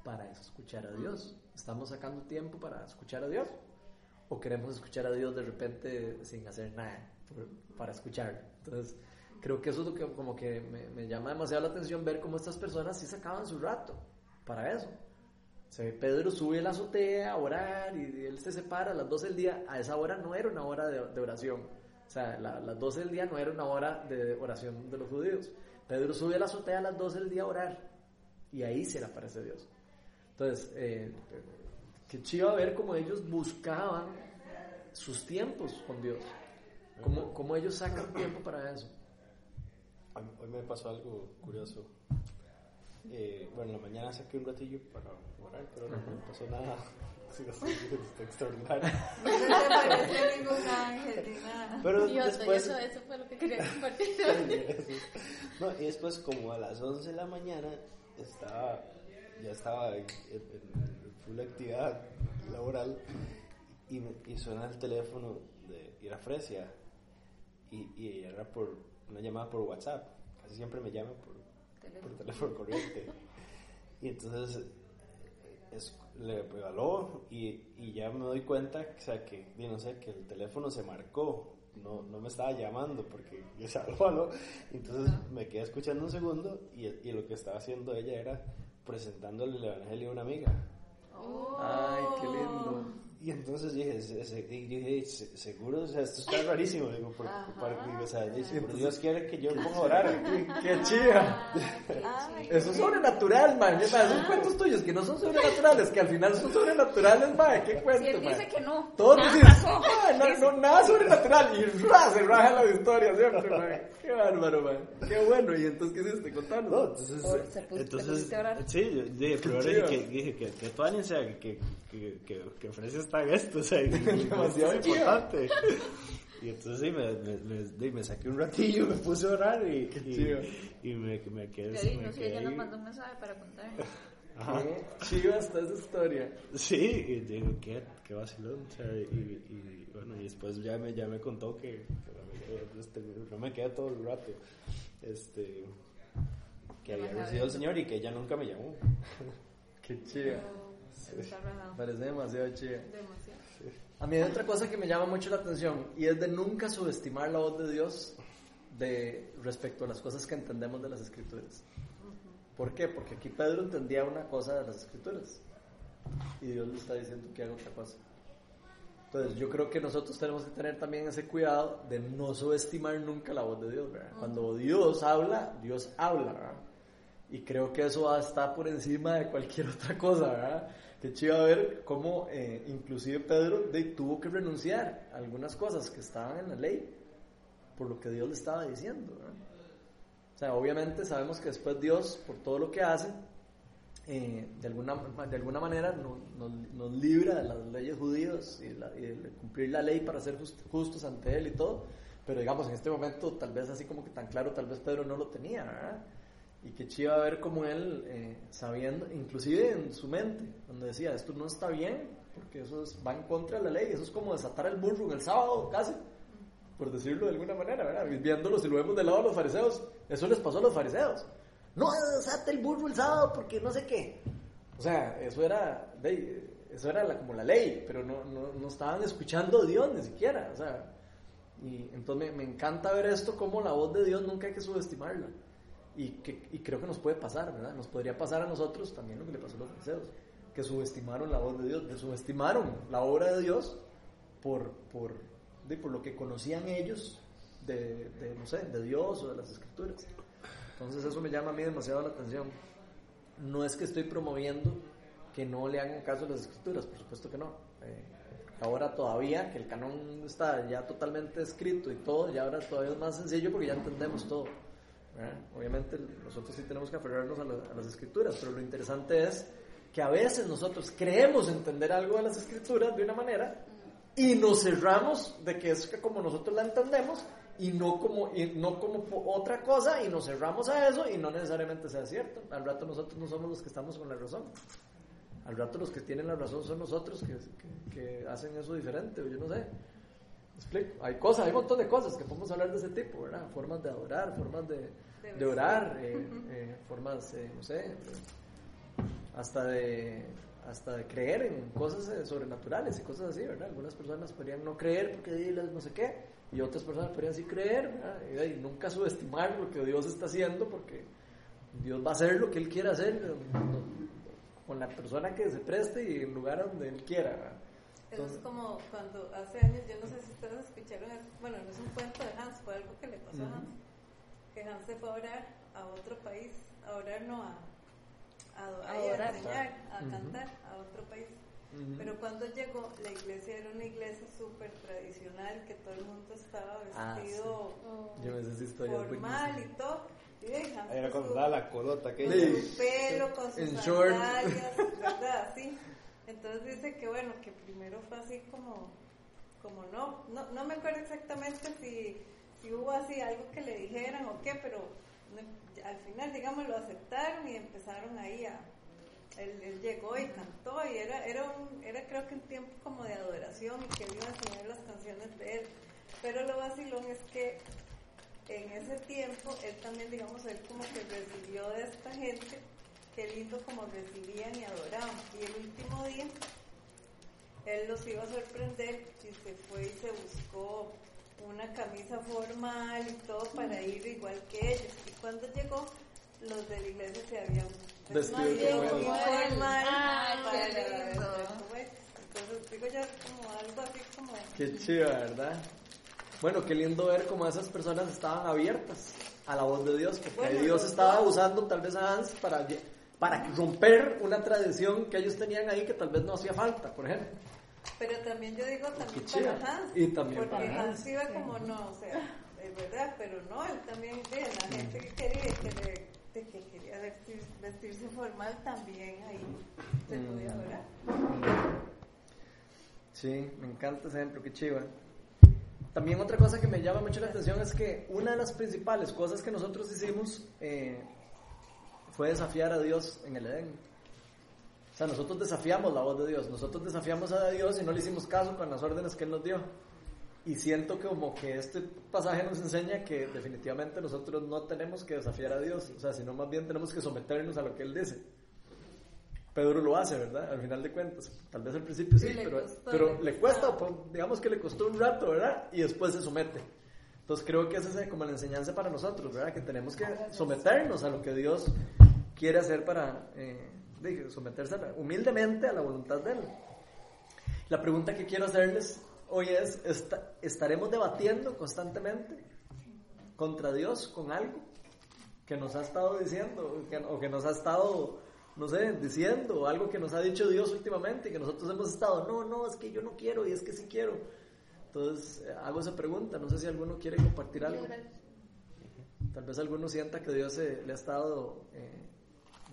para escuchar a Dios? ¿Estamos sacando tiempo para escuchar a Dios? ¿O queremos escuchar a Dios de repente sin hacer nada por- para escucharlo? Entonces, creo que eso es lo que como que me, me llama demasiado la atención ver cómo estas personas sí sacaban su rato para eso. Pedro sube a la azotea a orar y él se separa a las 12 del día. A esa hora no era una hora de, de oración. O sea, la- las 12 del día no era una hora de oración de los judíos. Pedro sube a la azotea a las 12 del día a orar. Y ahí se le aparece Dios. Entonces, eh, qué chido ver cómo ellos buscaban sus tiempos con Dios. Cómo, cómo ellos sacan tiempo para eso. Hoy me pasó algo curioso. Eh, bueno, en la mañana saqué un ratillo para orar, pero no me pasó nada [laughs] sí, [laughs] este, extraordinario. No te parece ningún ángel ni nada. Pero Y después, eso, eso fue lo que quería [laughs] compartir. no, y después como a las 11 de la mañana estaba, ya estaba en, en- en full actividad laboral y, y suena el teléfono de ir a Fresia y, y era por una llamada por WhatsApp. Casi siempre me llama por, por teléfono corriente. Y entonces es- le regaló y, y ya me doy cuenta o sea, que, no sé, que el teléfono se marcó. No, no me estaba llamando porque [laughs] yo se aló. Entonces me quedé escuchando un segundo y, y lo que estaba haciendo ella era presentándole el evangelio a una amiga. Ay, qué lindo. Y entonces dije, se- se- y dije, "Se- seguro, o sea, esto está rarísimo. Digo, por, por- digo, o sea, dice, "Pero Dios quiere que yo ponga a orar. [laughs] Qué chiva. Ay, Eso es sobrenatural, man. Es más, Son cuentos tuyos que no son sobrenaturales, que al final son sobrenaturales, man. ¿Qué cuento, Si él dice man? que no, Todos nada pasó. "Ah, no, no, nada sobrenatural. Y ra, se raja la historia siempre, man. Qué bárbaro, man. Qué bueno. ¿Y entonces qué hiciste? Contanos. No, entonces, Por- entonces sí, yo dije, pero ahora chido. dije que, dije que, que que, que, que, que ofrece está en esto, o sea, y- [laughs] y- Demasiado es importante. Y entonces sí, me, me, me, me saqué un ratillo, me puse a orar y, y, y me, me quedé. Yo no sé, ella nos mandó un mensaje para contar. [laughs] Ajá. Qué chiva está esa historia. Sí, y digo, qué, qué vacilón, o sea, y, y bueno, y después ya me, ya me contó que, que este, no me quedé todo el rato, este, que había recibido el. Señor y que ella nunca me llamó. Qué chiva. Está rajado. Parece demasiado chiva. demasiado. A mí hay otra cosa que me llama mucho la atención y es de nunca subestimar la voz de Dios de respecto a las cosas que entendemos de las escrituras. ¿Por qué? Porque aquí Pedro entendía una cosa de las escrituras y Dios le está diciendo que haga otra cosa. Entonces yo creo que nosotros tenemos que tener también ese cuidado de no subestimar nunca la voz de Dios. ¿verdad? Cuando Dios habla, Dios habla. ¿verdad? Y creo que eso estar por encima de cualquier otra cosa, ¿verdad? Qué chido ver cómo eh, inclusive Pedro de, tuvo que renunciar a algunas cosas que estaban en la ley por lo que Dios le estaba diciendo, ¿verdad? O sea, obviamente sabemos que después Dios, por todo lo que hace, eh, de, alguna, de alguna manera nos, nos, libra de las leyes judías y, de cumplir la ley para ser justos ante Él y todo. Pero digamos, en este momento, tal vez así como que tan claro, tal vez Pedro no lo tenía, ¿verdad? Y que chiva ver como él, eh, sabiendo, inclusive en su mente, donde decía, esto no está bien, porque eso es, va en contra de la ley, eso es como desatar el burro en el sábado, casi, por decirlo de alguna manera, ¿verdad? Viéndolo, si lo vemos del lado de los fariseos, eso les pasó a los fariseos. No desate el burro el sábado porque no sé qué. O sea, eso era, eso era como la ley, pero no, no, no estaban escuchando a Dios ni siquiera, o sea, y entonces me, me, encanta ver esto como la voz de Dios nunca hay que subestimarla. Y, que, y creo que nos puede pasar, ¿verdad? Nos podría pasar a nosotros también lo que le pasó a los fariseos, que subestimaron la voz de Dios, que subestimaron la obra de Dios por, por, por lo que conocían ellos de, no sé, de Dios o de las escrituras. Entonces eso me llama a mí demasiado la atención. No es que estoy promoviendo que no le hagan caso a las escrituras, por supuesto que no. Eh, ahora todavía, que el canon está ya totalmente escrito y todo, ya ahora todavía más sencillo porque ya entendemos todo. Obviamente nosotros sí tenemos que aferrarnos a, las escrituras, pero lo interesante es que a veces nosotros creemos entender algo de las escrituras de una manera y nos cerramos de que es como nosotros la entendemos y no como, y no como otra cosa y nos cerramos a eso y no necesariamente sea cierto. Al rato nosotros no somos los que estamos con la razón. Al rato los que tienen la razón son nosotros que, que, hacen eso diferente, yo no sé. Explico? Hay cosas, hay un montón de cosas que podemos hablar de ese tipo, ¿verdad? Formas de adorar, formas de, de orar, eh, eh, formas, eh, no sé, hasta de, hasta de creer en cosas sobrenaturales y cosas así, ¿verdad? Algunas personas podrían no creer porque no sé qué, y otras personas podrían sí creer, ¿verdad? Y, nunca subestimar lo que Dios está haciendo porque Dios va a hacer lo que Él quiera hacer con la persona que se preste y en lugar donde Él quiera, Eso es como cuando hace años, yo no sé si ustedes escucharon, bueno, no es un cuento de Hans, fue algo que le pasó a Hans, que Hans se fue a orar a otro país, a orar no a, a, a, enseñar, a cantar a otro país. Pero cuando llegó, la iglesia era una iglesia súper tradicional, que todo el mundo estaba ah, vestido formal y todo. Era cuando daba la colota que Con su pelo, con sus sandalias, ¿verdad? Sí. Entonces dice que bueno, que primero fue así como, como no, no, no me acuerdo exactamente si, si hubo así algo que le dijeran o qué, pero al final, digamos, lo aceptaron y empezaron ahí a, él, llegó y cantó y era, era, un, era creo que un tiempo como de adoración y que iba a enseñar las canciones de él. Pero lo vacilón es que en ese tiempo él también, digamos, él como que recibió de esta gente, qué lindo como recibían y adoraban. Y el último día, él los iba a sorprender y se fue y se buscó una camisa formal y todo para ir igual que ellos. Y cuando llegó, los de la iglesia se habían vestido formal ah, para Entonces digo yo como algo así como... Qué chido, ¿verdad? Bueno, qué lindo ver cómo esas personas estaban abiertas a la voz de Dios, porque Dios estaba usando tal vez a Hans para, para romper una tradición que ellos tenían ahí que tal vez no hacía falta, por ejemplo. Pero también yo digo también para Hans, y también porque para Hans iba como no, o sea, es verdad, pero no, él también, la gente que quería, que, que quería vestirse formal también ahí se podía ver. Sí, me encanta ese ejemplo, qué chiva. También otra cosa que me llama mucho la atención es que una de las principales cosas que nosotros hicimos eh, fue desafiar a Dios en el Edén. O sea, nosotros desafiamos la voz de Dios, nosotros desafiamos a Dios y no le hicimos caso con las órdenes que Él nos dio. Y siento como que este pasaje nos enseña que definitivamente nosotros no tenemos que desafiar a Dios, o sea, sino más bien tenemos que someternos a lo que Él dice. Pedro lo hace, ¿verdad? Al final de cuentas. Tal vez al principio sí, pero, pero le cuesta, pues, digamos que le costó un rato, ¿verdad? Y después se somete. Entonces creo que esa es como la enseñanza para nosotros, ¿verdad? Que tenemos que someternos a lo que Dios quiere hacer para eh, someterse humildemente a la voluntad de Él. La pregunta que quiero hacerles hoy es, ¿estaremos debatiendo constantemente contra Dios con algo que nos ha estado diciendo o que nos ha estado no sé, diciendo algo que nos ha dicho Dios últimamente, que nosotros hemos estado, no, no, es que yo no quiero y es que sí quiero. Entonces, eh, hago esa pregunta, no sé si alguno quiere compartir algo. Tal vez alguno sienta que Dios le ha estado eh,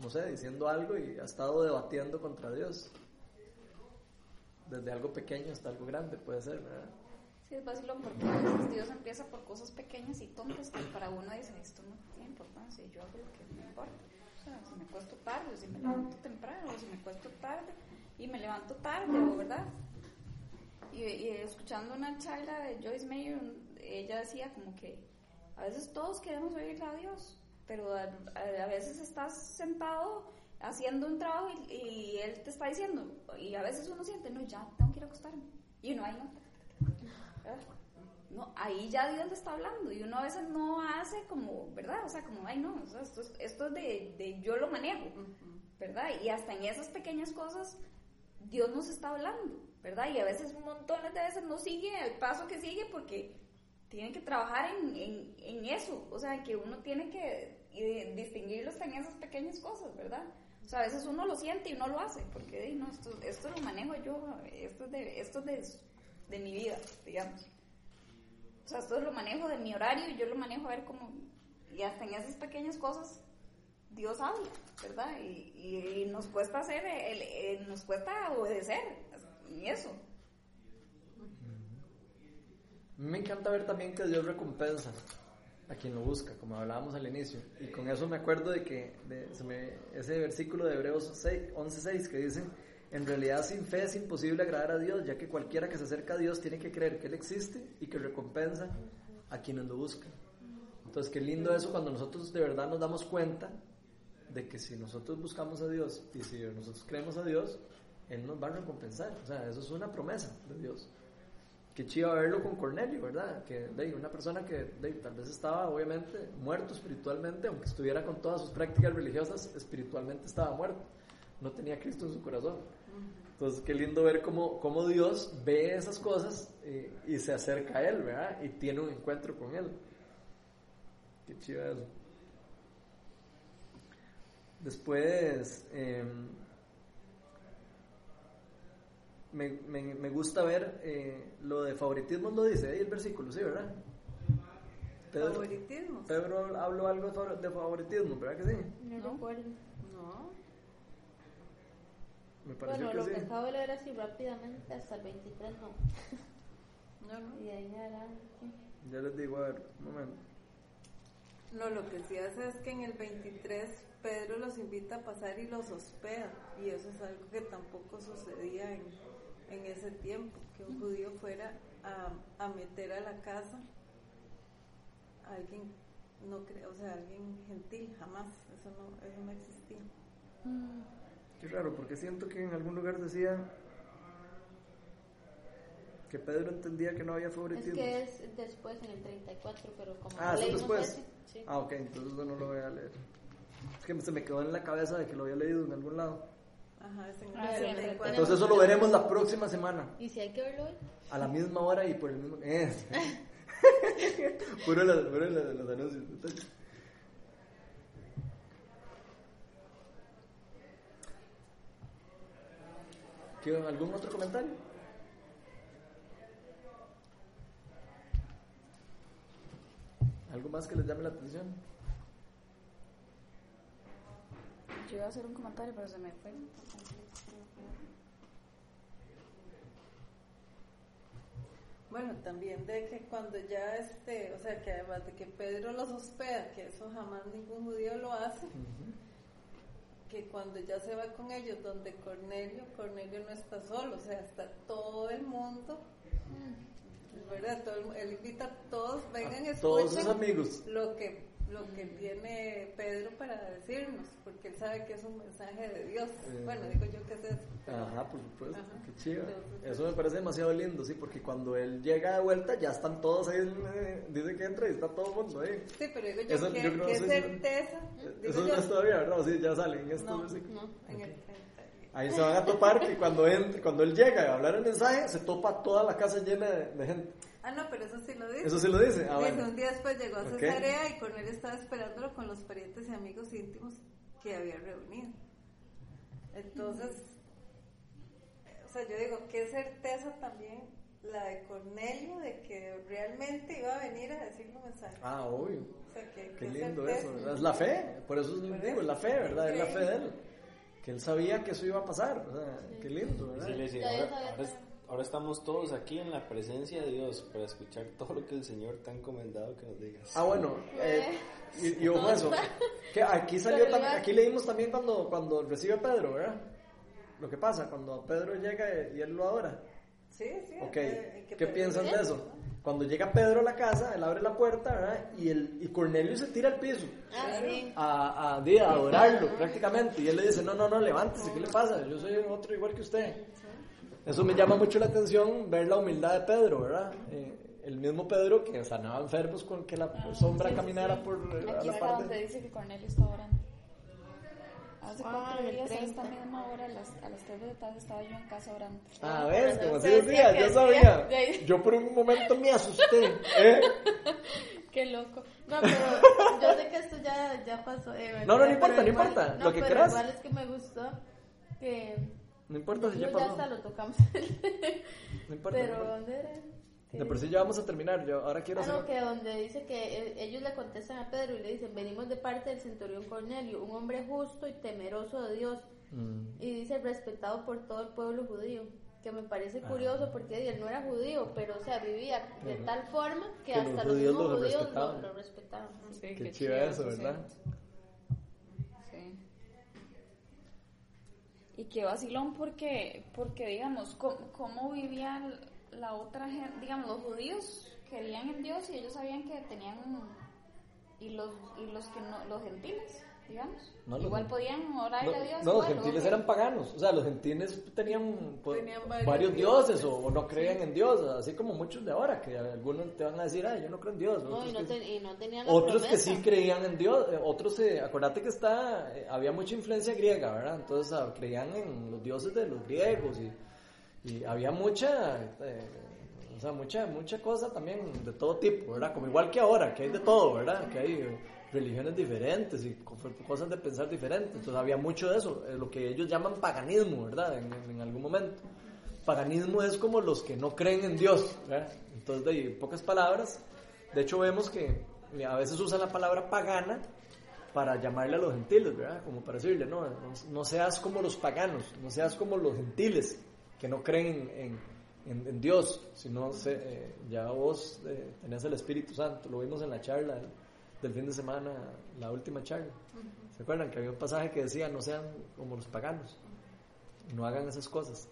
no sé, diciendo algo y ha estado debatiendo contra Dios. Desde algo pequeño hasta algo grande, puede ser, ¿verdad? Sí, es vacilón porque a veces Dios empieza por cosas pequeñas y tontas que para uno dice, esto no tiene importancia, yo hago lo que me importa. O sea, si me cuesto tarde, o si me levanto temprano, o si me cuesto tarde y me levanto tarde, ¿verdad? Y, y escuchando una charla de Joyce Mayer, ella decía como que a veces todos queremos oírle a Dios, pero a, veces estás sentado haciendo un trabajo y, Él te está diciendo, y a veces uno siente, no, ya tengo que ir a acostarme. Y uno, ahí no. No, ahí ya Dios le está hablando y uno a veces no hace como, ¿verdad? O sea, como, ay no, o sea, esto, es, esto es de, yo lo manejo, ¿verdad? Y hasta en esas pequeñas cosas Dios nos está hablando, ¿verdad? Y a veces, montones de veces no sigue el paso que sigue porque tiene que trabajar en eso, o sea, que uno tiene que eh, distinguirlo hasta en esas pequeñas cosas, ¿verdad? O sea, a veces uno lo siente y no lo hace, porque "Ey, no, esto, lo manejo yo, esto es, de, de, mi vida, digamos. O sea, esto lo manejo de mi horario y yo lo manejo a ver cómo... Y hasta en esas pequeñas cosas Dios habla, ¿verdad? Y, y- y nos cuesta hacer, el, el- nos cuesta obedecer en eso. Me encanta ver también que Dios recompensa a quien lo busca, como hablábamos al inicio. Y con eso me acuerdo de que ese versículo de Hebreos 6 11.6 que dice, en realidad sin fe es imposible agradar a Dios, ya que cualquiera que se acerca a Dios tiene que creer que Él existe y que recompensa a quienes lo buscan. Entonces, qué lindo eso cuando nosotros de verdad nos damos cuenta de que si nosotros buscamos a Dios y si nosotros creemos a Dios, Él nos va a recompensar. O sea, eso es una promesa de Dios. Qué chido verlo con Cornelio, ¿verdad? Que de, una persona que de, tal vez estaba obviamente muerto espiritualmente, aunque estuviera con todas sus prácticas religiosas, espiritualmente estaba muerto. No tenía a Cristo en su corazón. Entonces, qué lindo ver cómo, cómo Dios ve esas cosas eh, y se acerca a Él, ¿verdad? Y tiene un encuentro con Él. Qué chido eso. Después, eh, me, me, me gusta ver eh, lo de favoritismo, lo dice ahí el versículo, ¿sí, verdad? Pedro, Favoritismos. Pedro habló algo de favor- de favoritismo, ¿verdad que sí? No, recuerdo. No. Me pareció Bueno, lo que que sí. acabo de leer así rápidamente, hasta el 23 no. [laughs] No, no. Y de ahí adelante. Ya les digo, a ver, un momento. No, lo que sí hace es que en el 23 Pedro los invita a pasar y los hospeda. Y eso es algo que tampoco sucedía en, en ese tiempo, que un judío fuera a, a meter a la casa a alguien, no creo, o sea, alguien gentil, jamás. Eso no, eso no existía. Qué raro, porque siento que en algún lugar decía que Pedro entendía que no había Es favoritismo. que es después, en el 34, pero como Ah, no después. ese, sí. Ah, ok, entonces yo no lo voy a leer. Es que se me quedó en la cabeza de que lo había leído en algún lado. Ajá, es en Ah, sí, 64. Entonces eso lo veremos la próxima semana. Y si hay que verlo hoy, A la misma hora y por el mismo... Eh. [laughs] puro los, puro los, los anuncios. ¿Qué- ¿Algún otro comentario? ¿Algo más que les llame la atención? Yo iba a hacer un comentario, pero se me fue. Bueno, también de que cuando ya este, o sea, que además de que Pedro los hospeda, que eso jamás ningún judío lo hace, que cuando ya se va con ellos donde Cornelio, Cornelio no está solo, o sea, está todo el mundo, ¿verdad? Todo el- él invita a todos, vengan, A todos sus escuchen amigos. lo que lo que tiene Pedro para decirnos, porque él sabe que es un mensaje de Dios. Eh. Bueno, digo yo que es eso. Ajá, por supuesto, Ajá. qué chido. Entonces, Eso me parece demasiado lindo, sí, porque cuando él llega de vuelta ya están todos ahí, eh, dice que entra y está todo el mundo ahí. Sí, pero digo yo, Eso que, yo creo sí. certeza. digo Eso yo, no es todavía, ¿verdad? Sí, ya salen estos No, versículos. no. en el Ok. 30. Ahí se van a topar que cuando, entre, cuando él llega a hablar el mensaje, se topa toda la casa llena de, de gente. Ah, no, pero eso sí lo dice. Eso sí lo dice. Ah, bueno. un día después llegó a Ok. Cesarea y Cornelio estaba esperándolo con los parientes y amigos íntimos que había reunido. Entonces, o sea, yo digo, qué certeza también la de Cornelio, de que realmente iba a venir a decir los mensajes. Ah, obvio. O sea, que, Qué lindo certeza. eso, ¿verdad? Es la fe, por eso es- Por digo, eso. es la fe, ¿verdad? Es la fe de él. Que él sabía que eso iba a pasar, o sea, qué lindo, ¿verdad? Sí, le decía, Ya, ya ahora, es- ahora estamos todos aquí en la presencia de Dios para escuchar todo lo que el Señor te ha encomendado que nos digas. Ah, bueno, eh, y, y ojo eso, que aquí salió también, aquí leímos también cuando, cuando recibe a Pedro, ¿verdad? Lo que pasa, cuando Pedro llega y él lo adora. Sí, sí. Ok, eh, que ¿qué piensan de eso? Cuando llega Pedro a la casa, él abre la puerta, ¿verdad? Y, el, y Cornelio se tira al piso. Ah, sí. a, a, a adorarlo prácticamente. Y él le dice, no, no, no, levántese, ¿qué le pasa? Yo soy otro igual que usted. Eso me llama mucho la atención, ver la humildad de Pedro, ¿verdad? Eh, el mismo Pedro que sanaba enfermos con que la sombra caminara por eh, a Aquí la está donde parte. dice que Cornelio está orando. Hace Ah, cuatro días a 30. esta misma hora, a las, a las 3 de la tarde, estaba yo en casa orando. Ah, ¿ves? Como así decía, ya yo sabía. de Yo por un momento me asusté. [laughs] ¿eh? Qué loco. No, [laughs] pero yo sé que esto ya, ya pasó. eh, No, no, no importa, no importa, no, lo que pero quieras. Igual es que me gustó que. No importa si ya no, pasó. hasta lo tocamos. No importa. no [laughs] pero, importa. ¿dónde era? De por sí ya vamos a terminar. Yo ahora quiero Ah, hacer. no, que donde dice que eh, ellos le contestan a Pedro y le dicen, venimos de parte del centurión Cornelio, un hombre justo y temeroso de Dios, Mm. y dice respetado por todo el pueblo judío, que me Ah. parece curioso porque él no era judío, pero o sea, vivía de tal forma que, Que los hasta los judíos mismos lo judíos lo, respetaban. lo respetaban. Sí, Qué qué chido eso, ¿verdad? Sí. Y qué vacilón porque, porque digamos, cómo, cómo vivía la otra gente, digamos, los judíos creían en Dios y ellos sabían que tenían, y los, y los que no, los gentiles, digamos, No, los igual podían orar No, a Dios. no, los gentiles eran paganos, o sea, los gentiles tenían, pues, Tenían varios, varios dioses o, o no creían en Dios, así como muchos de ahora, que algunos te van a decir, ay, yo no creo en Dios. No, y otros no, que, ten- y no tenían la otros que sí creían en Dios, eh, otros, eh, acuérdate que está, eh, había mucha influencia griega, ¿verdad? Entonces ah, creían en los dioses de los griegos y, y había mucha, eh, o sea, mucha, mucha cosa también de todo tipo, ¿verdad? Como igual que ahora, que hay de todo, ¿verdad? Que hay eh, religiones diferentes y co- cosas de pensar diferentes. Entonces había mucho de eso, eh, lo que ellos llaman paganismo, ¿verdad? En, en- algún momento. Paganismo es como los que no creen en Dios, ¿verdad? Entonces, de en pocas palabras, de hecho vemos que a veces usan la palabra pagana para llamarle a los gentiles, ¿verdad? Como para decirle, no, no, no seas como los paganos, no seas como los gentiles que no creen en, en- en Dios, sino se, eh, ya vos eh, tenés el Espíritu Santo, lo vimos en la charla del, fin de semana, la última charla. ¿Se acuerdan que había un pasaje que decía, no sean como los paganos, no hagan esas cosas?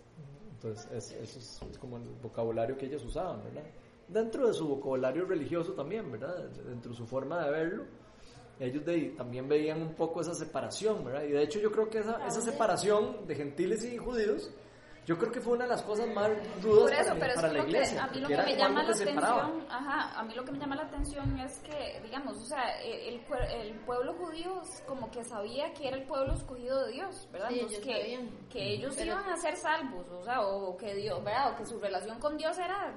Entonces, es- eso es, es como el vocabulario que ellos usaban, ¿verdad? Dentro de su vocabulario religioso también, ¿verdad? Dentro de su forma de verlo, ellos de también veían un poco esa separación, ¿verdad? Y de hecho yo creo que esa, esa separación de gentiles y judíos, yo creo que fue una de las cosas más rudas Por eso, para, pero es para que la lo que- iglesia. a mí lo que me llama la atención, ajá, a mí lo que me llama la atención es que, digamos, o sea, el, el el pueblo judío como que sabía que era el pueblo escogido de Dios, ¿verdad? Sí, Entonces, ellos que, que ellos Pero- iban a ser salvos, o sea, o que Dios, ¿verdad? O que su relación con Dios era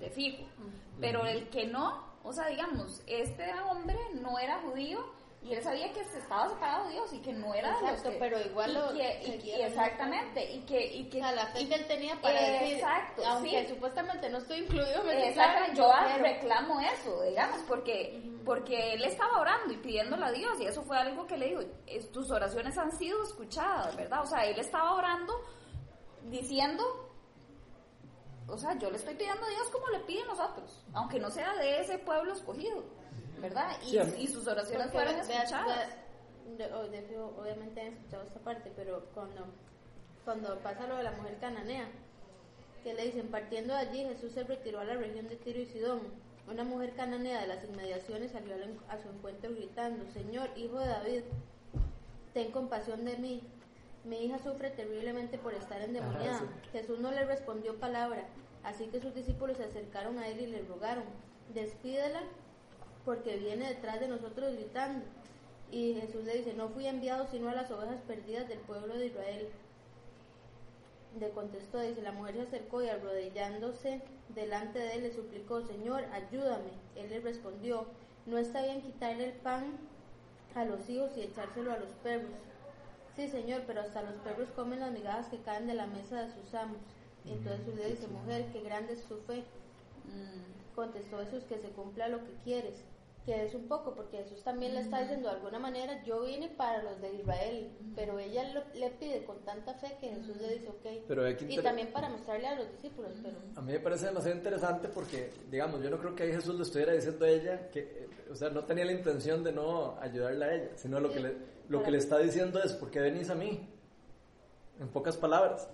de fijo. Pero el que no, o sea, digamos, este hombre no era judío y él sabía que se estaba separado de Dios y que no era de los Exacto, que- pero igual y lo que- y- y exactamente, y que, y que la fe que él tenía para decir, Exacto, aunque sí. supuestamente no estoy incluido, me Exactamente, yo reclamo eso, digamos, porque, porque él estaba orando y pidiéndole a Dios, y eso fue algo que le digo, es- tus oraciones han sido escuchadas, ¿verdad? O sea, él estaba orando diciendo, o sea, yo le estoy pidiendo a Dios como le piden nosotros, aunque no sea de ese pueblo escogido, ¿verdad? Y, Sí, y sus oraciones Porque fueron escuchadas. obviamente han escuchado esta parte, pero cuando, cuando pasa lo de la mujer cananea, que le dicen, partiendo de allí, Jesús se retiró a la región de Tiro y Sidón. Una mujer cananea de las inmediaciones salió a su encuentro gritando, Señor, hijo de David, ten compasión de mí. Mi hija sufre terriblemente por estar endemoniada. Ajá, Jesús no le respondió palabra, así que sus discípulos se acercaron a él y le rogaron, despídela porque viene detrás de nosotros gritando. Y Jesús le dice, no fui enviado sino a las ovejas perdidas del pueblo de Israel. De contestó, dice, la mujer se acercó y arrodillándose delante de él le suplicó, Señor, ayúdame. Él le respondió, no está bien quitarle el pan a los hijos y echárselo a los perros. Sí, Señor, pero hasta los perros comen las migajas que caen de la mesa de sus amos. Entonces Jesús le dice, mujer, qué grande es tu fe. Mm, Contestó Jesús, que se cumpla lo que quieres. Que es un poco, porque Jesús también le está diciendo de alguna manera, yo vine para los de Israel, pero ella lo- le pide con tanta fe que Jesús le dice, ok. Pero y también para mostrarle a los discípulos, pero... A mí me parece demasiado interesante porque, digamos, yo no creo que ahí Jesús le estuviera diciendo a ella que, eh, o sea, no tenía la intención de no ayudarla a ella, sino lo que le, lo que le está diciendo es, ¿por qué venís a mí? En pocas palabras.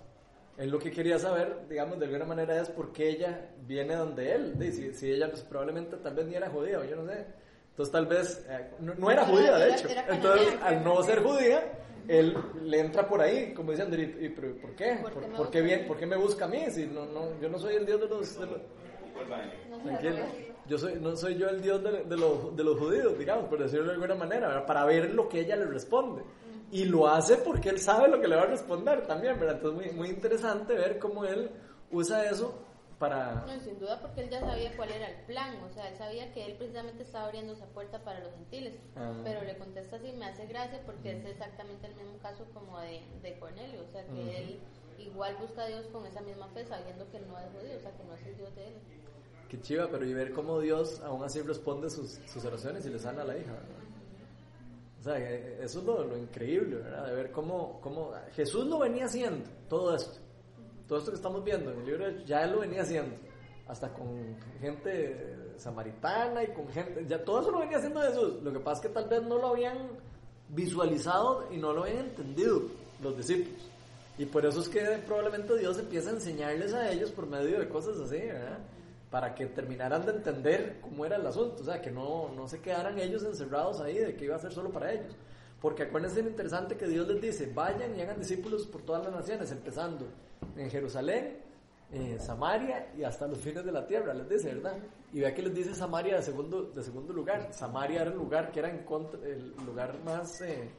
Él lo que quería saber, digamos, de alguna manera es por qué ella viene donde él. Di, Si, si ella pues, probablemente tal vez ni era judía o yo no sé. Entonces tal vez eh, no, no era judía, de hecho. Entonces al no ser judía, él le entra por ahí, como diciendo, ¿y, y pero por qué? ¿Por ¿Por, qué me por qué busca a bien- mí? por qué me busca a mí? Si no, no, yo no soy el Dios de los... de los- Tranquilo. Yo soy, no soy yo el Dios de, de los, de los judíos, digamos, por decirlo de alguna manera, ¿verdad? para ver lo que ella le responde. Y lo hace porque él sabe lo que le va a responder también, ¿verdad? Entonces, muy, muy interesante ver cómo él usa eso para... No, sin duda porque él ya sabía cuál era el plan, o sea, él sabía que él precisamente estaba abriendo esa puerta para los gentiles, Ah. pero le contesta así, me hace gracia porque es exactamente el mismo caso como de, de Cornelio, o sea, que él igual busca a Dios con esa misma fe, sabiendo que no es judío, o sea, que no es el Dios de él. Qué chiva, pero y ver cómo Dios aún así responde sus, sus oraciones y le sana a la hija, ¿verdad? O sea, eh, eso es lo, lo increíble, ¿verdad? De ver cómo, cómo Jesús lo venía haciendo, todo esto. Todo esto que estamos viendo en el libro, ya él lo venía haciendo. Hasta con gente samaritana y con gente... Ya todo eso lo venía haciendo Jesús. Lo que pasa es que tal vez no lo habían visualizado y no lo habían entendido los discípulos. Y por eso es que probablemente Dios empieza a enseñarles a ellos por medio de cosas así, ¿verdad? Para que terminaran de entender cómo era el asunto, o sea, que no, no se quedaran ellos encerrados ahí de que iba a ser solo para ellos. Porque acuérdense lo interesante que Dios les dice, vayan y hagan discípulos por todas las naciones, empezando en Jerusalén, en Samaria y hasta los fines de la tierra, les dice, ¿verdad? Y vea que les dice Samaria de segundo, de segundo lugar. Samaria era el lugar que era en contra, el lugar más... eh,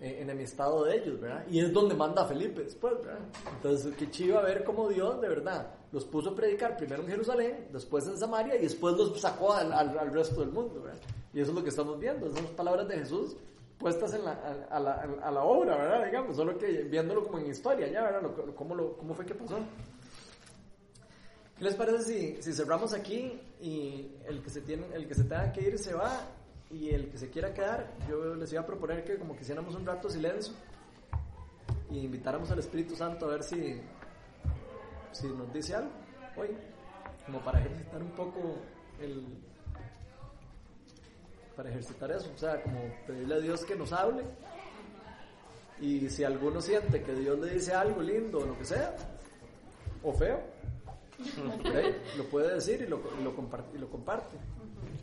eh, enemistado de ellos, ¿verdad? Y es donde manda a Felipe después, ¿verdad? Entonces, qué chiva ver cómo Dios, de verdad, los puso a predicar primero en Jerusalén, después en Samaria y después los sacó al, al, al resto del mundo, ¿verdad? Y eso es lo que estamos viendo, esas palabras de Jesús puestas en la, a, a la, a la obra, ¿verdad? Digamos, solo que viéndolo como en historia, ya, ¿verdad? Lo- cómo, lo, ¿Cómo fue que pasó? ¿Qué les parece si, si cerramos aquí y el que, se tiene, el que se tenga que ir se va y el que se quiera quedar, yo les iba a proponer que como que hiciéramos un rato silencio y invitáramos al Espíritu Santo a ver si, si nos dice algo hoy, como para ejercitar un poco el... para ejercitar eso, o sea, como pedirle a Dios que nos hable y si alguno siente que Dios le dice algo lindo o lo que sea, o feo, [laughs] lo puede decir y lo, y y lo comparte.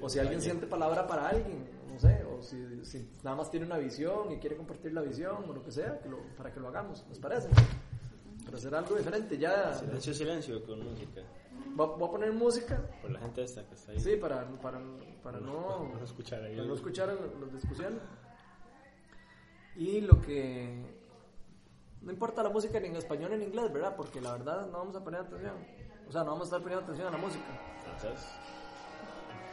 O si alguien siente palabra para alguien, no sé, o si, si nada más tiene una visión y quiere compartir la visión o lo que sea, que lo- para que lo hagamos, ¿les parece? Para hacer algo diferente, ya Silencio, silencio con música. voy, a poner música, Por la gente esta que está ahí. sí, para, para, para no, no escuchar ahí. para no escuchar las discusiones. Y lo que... No importa la música ni en español ni en inglés, ¿verdad? Porque la verdad no vamos a poner atención. O sea, no vamos a estar poniendo atención a la música. Entonces,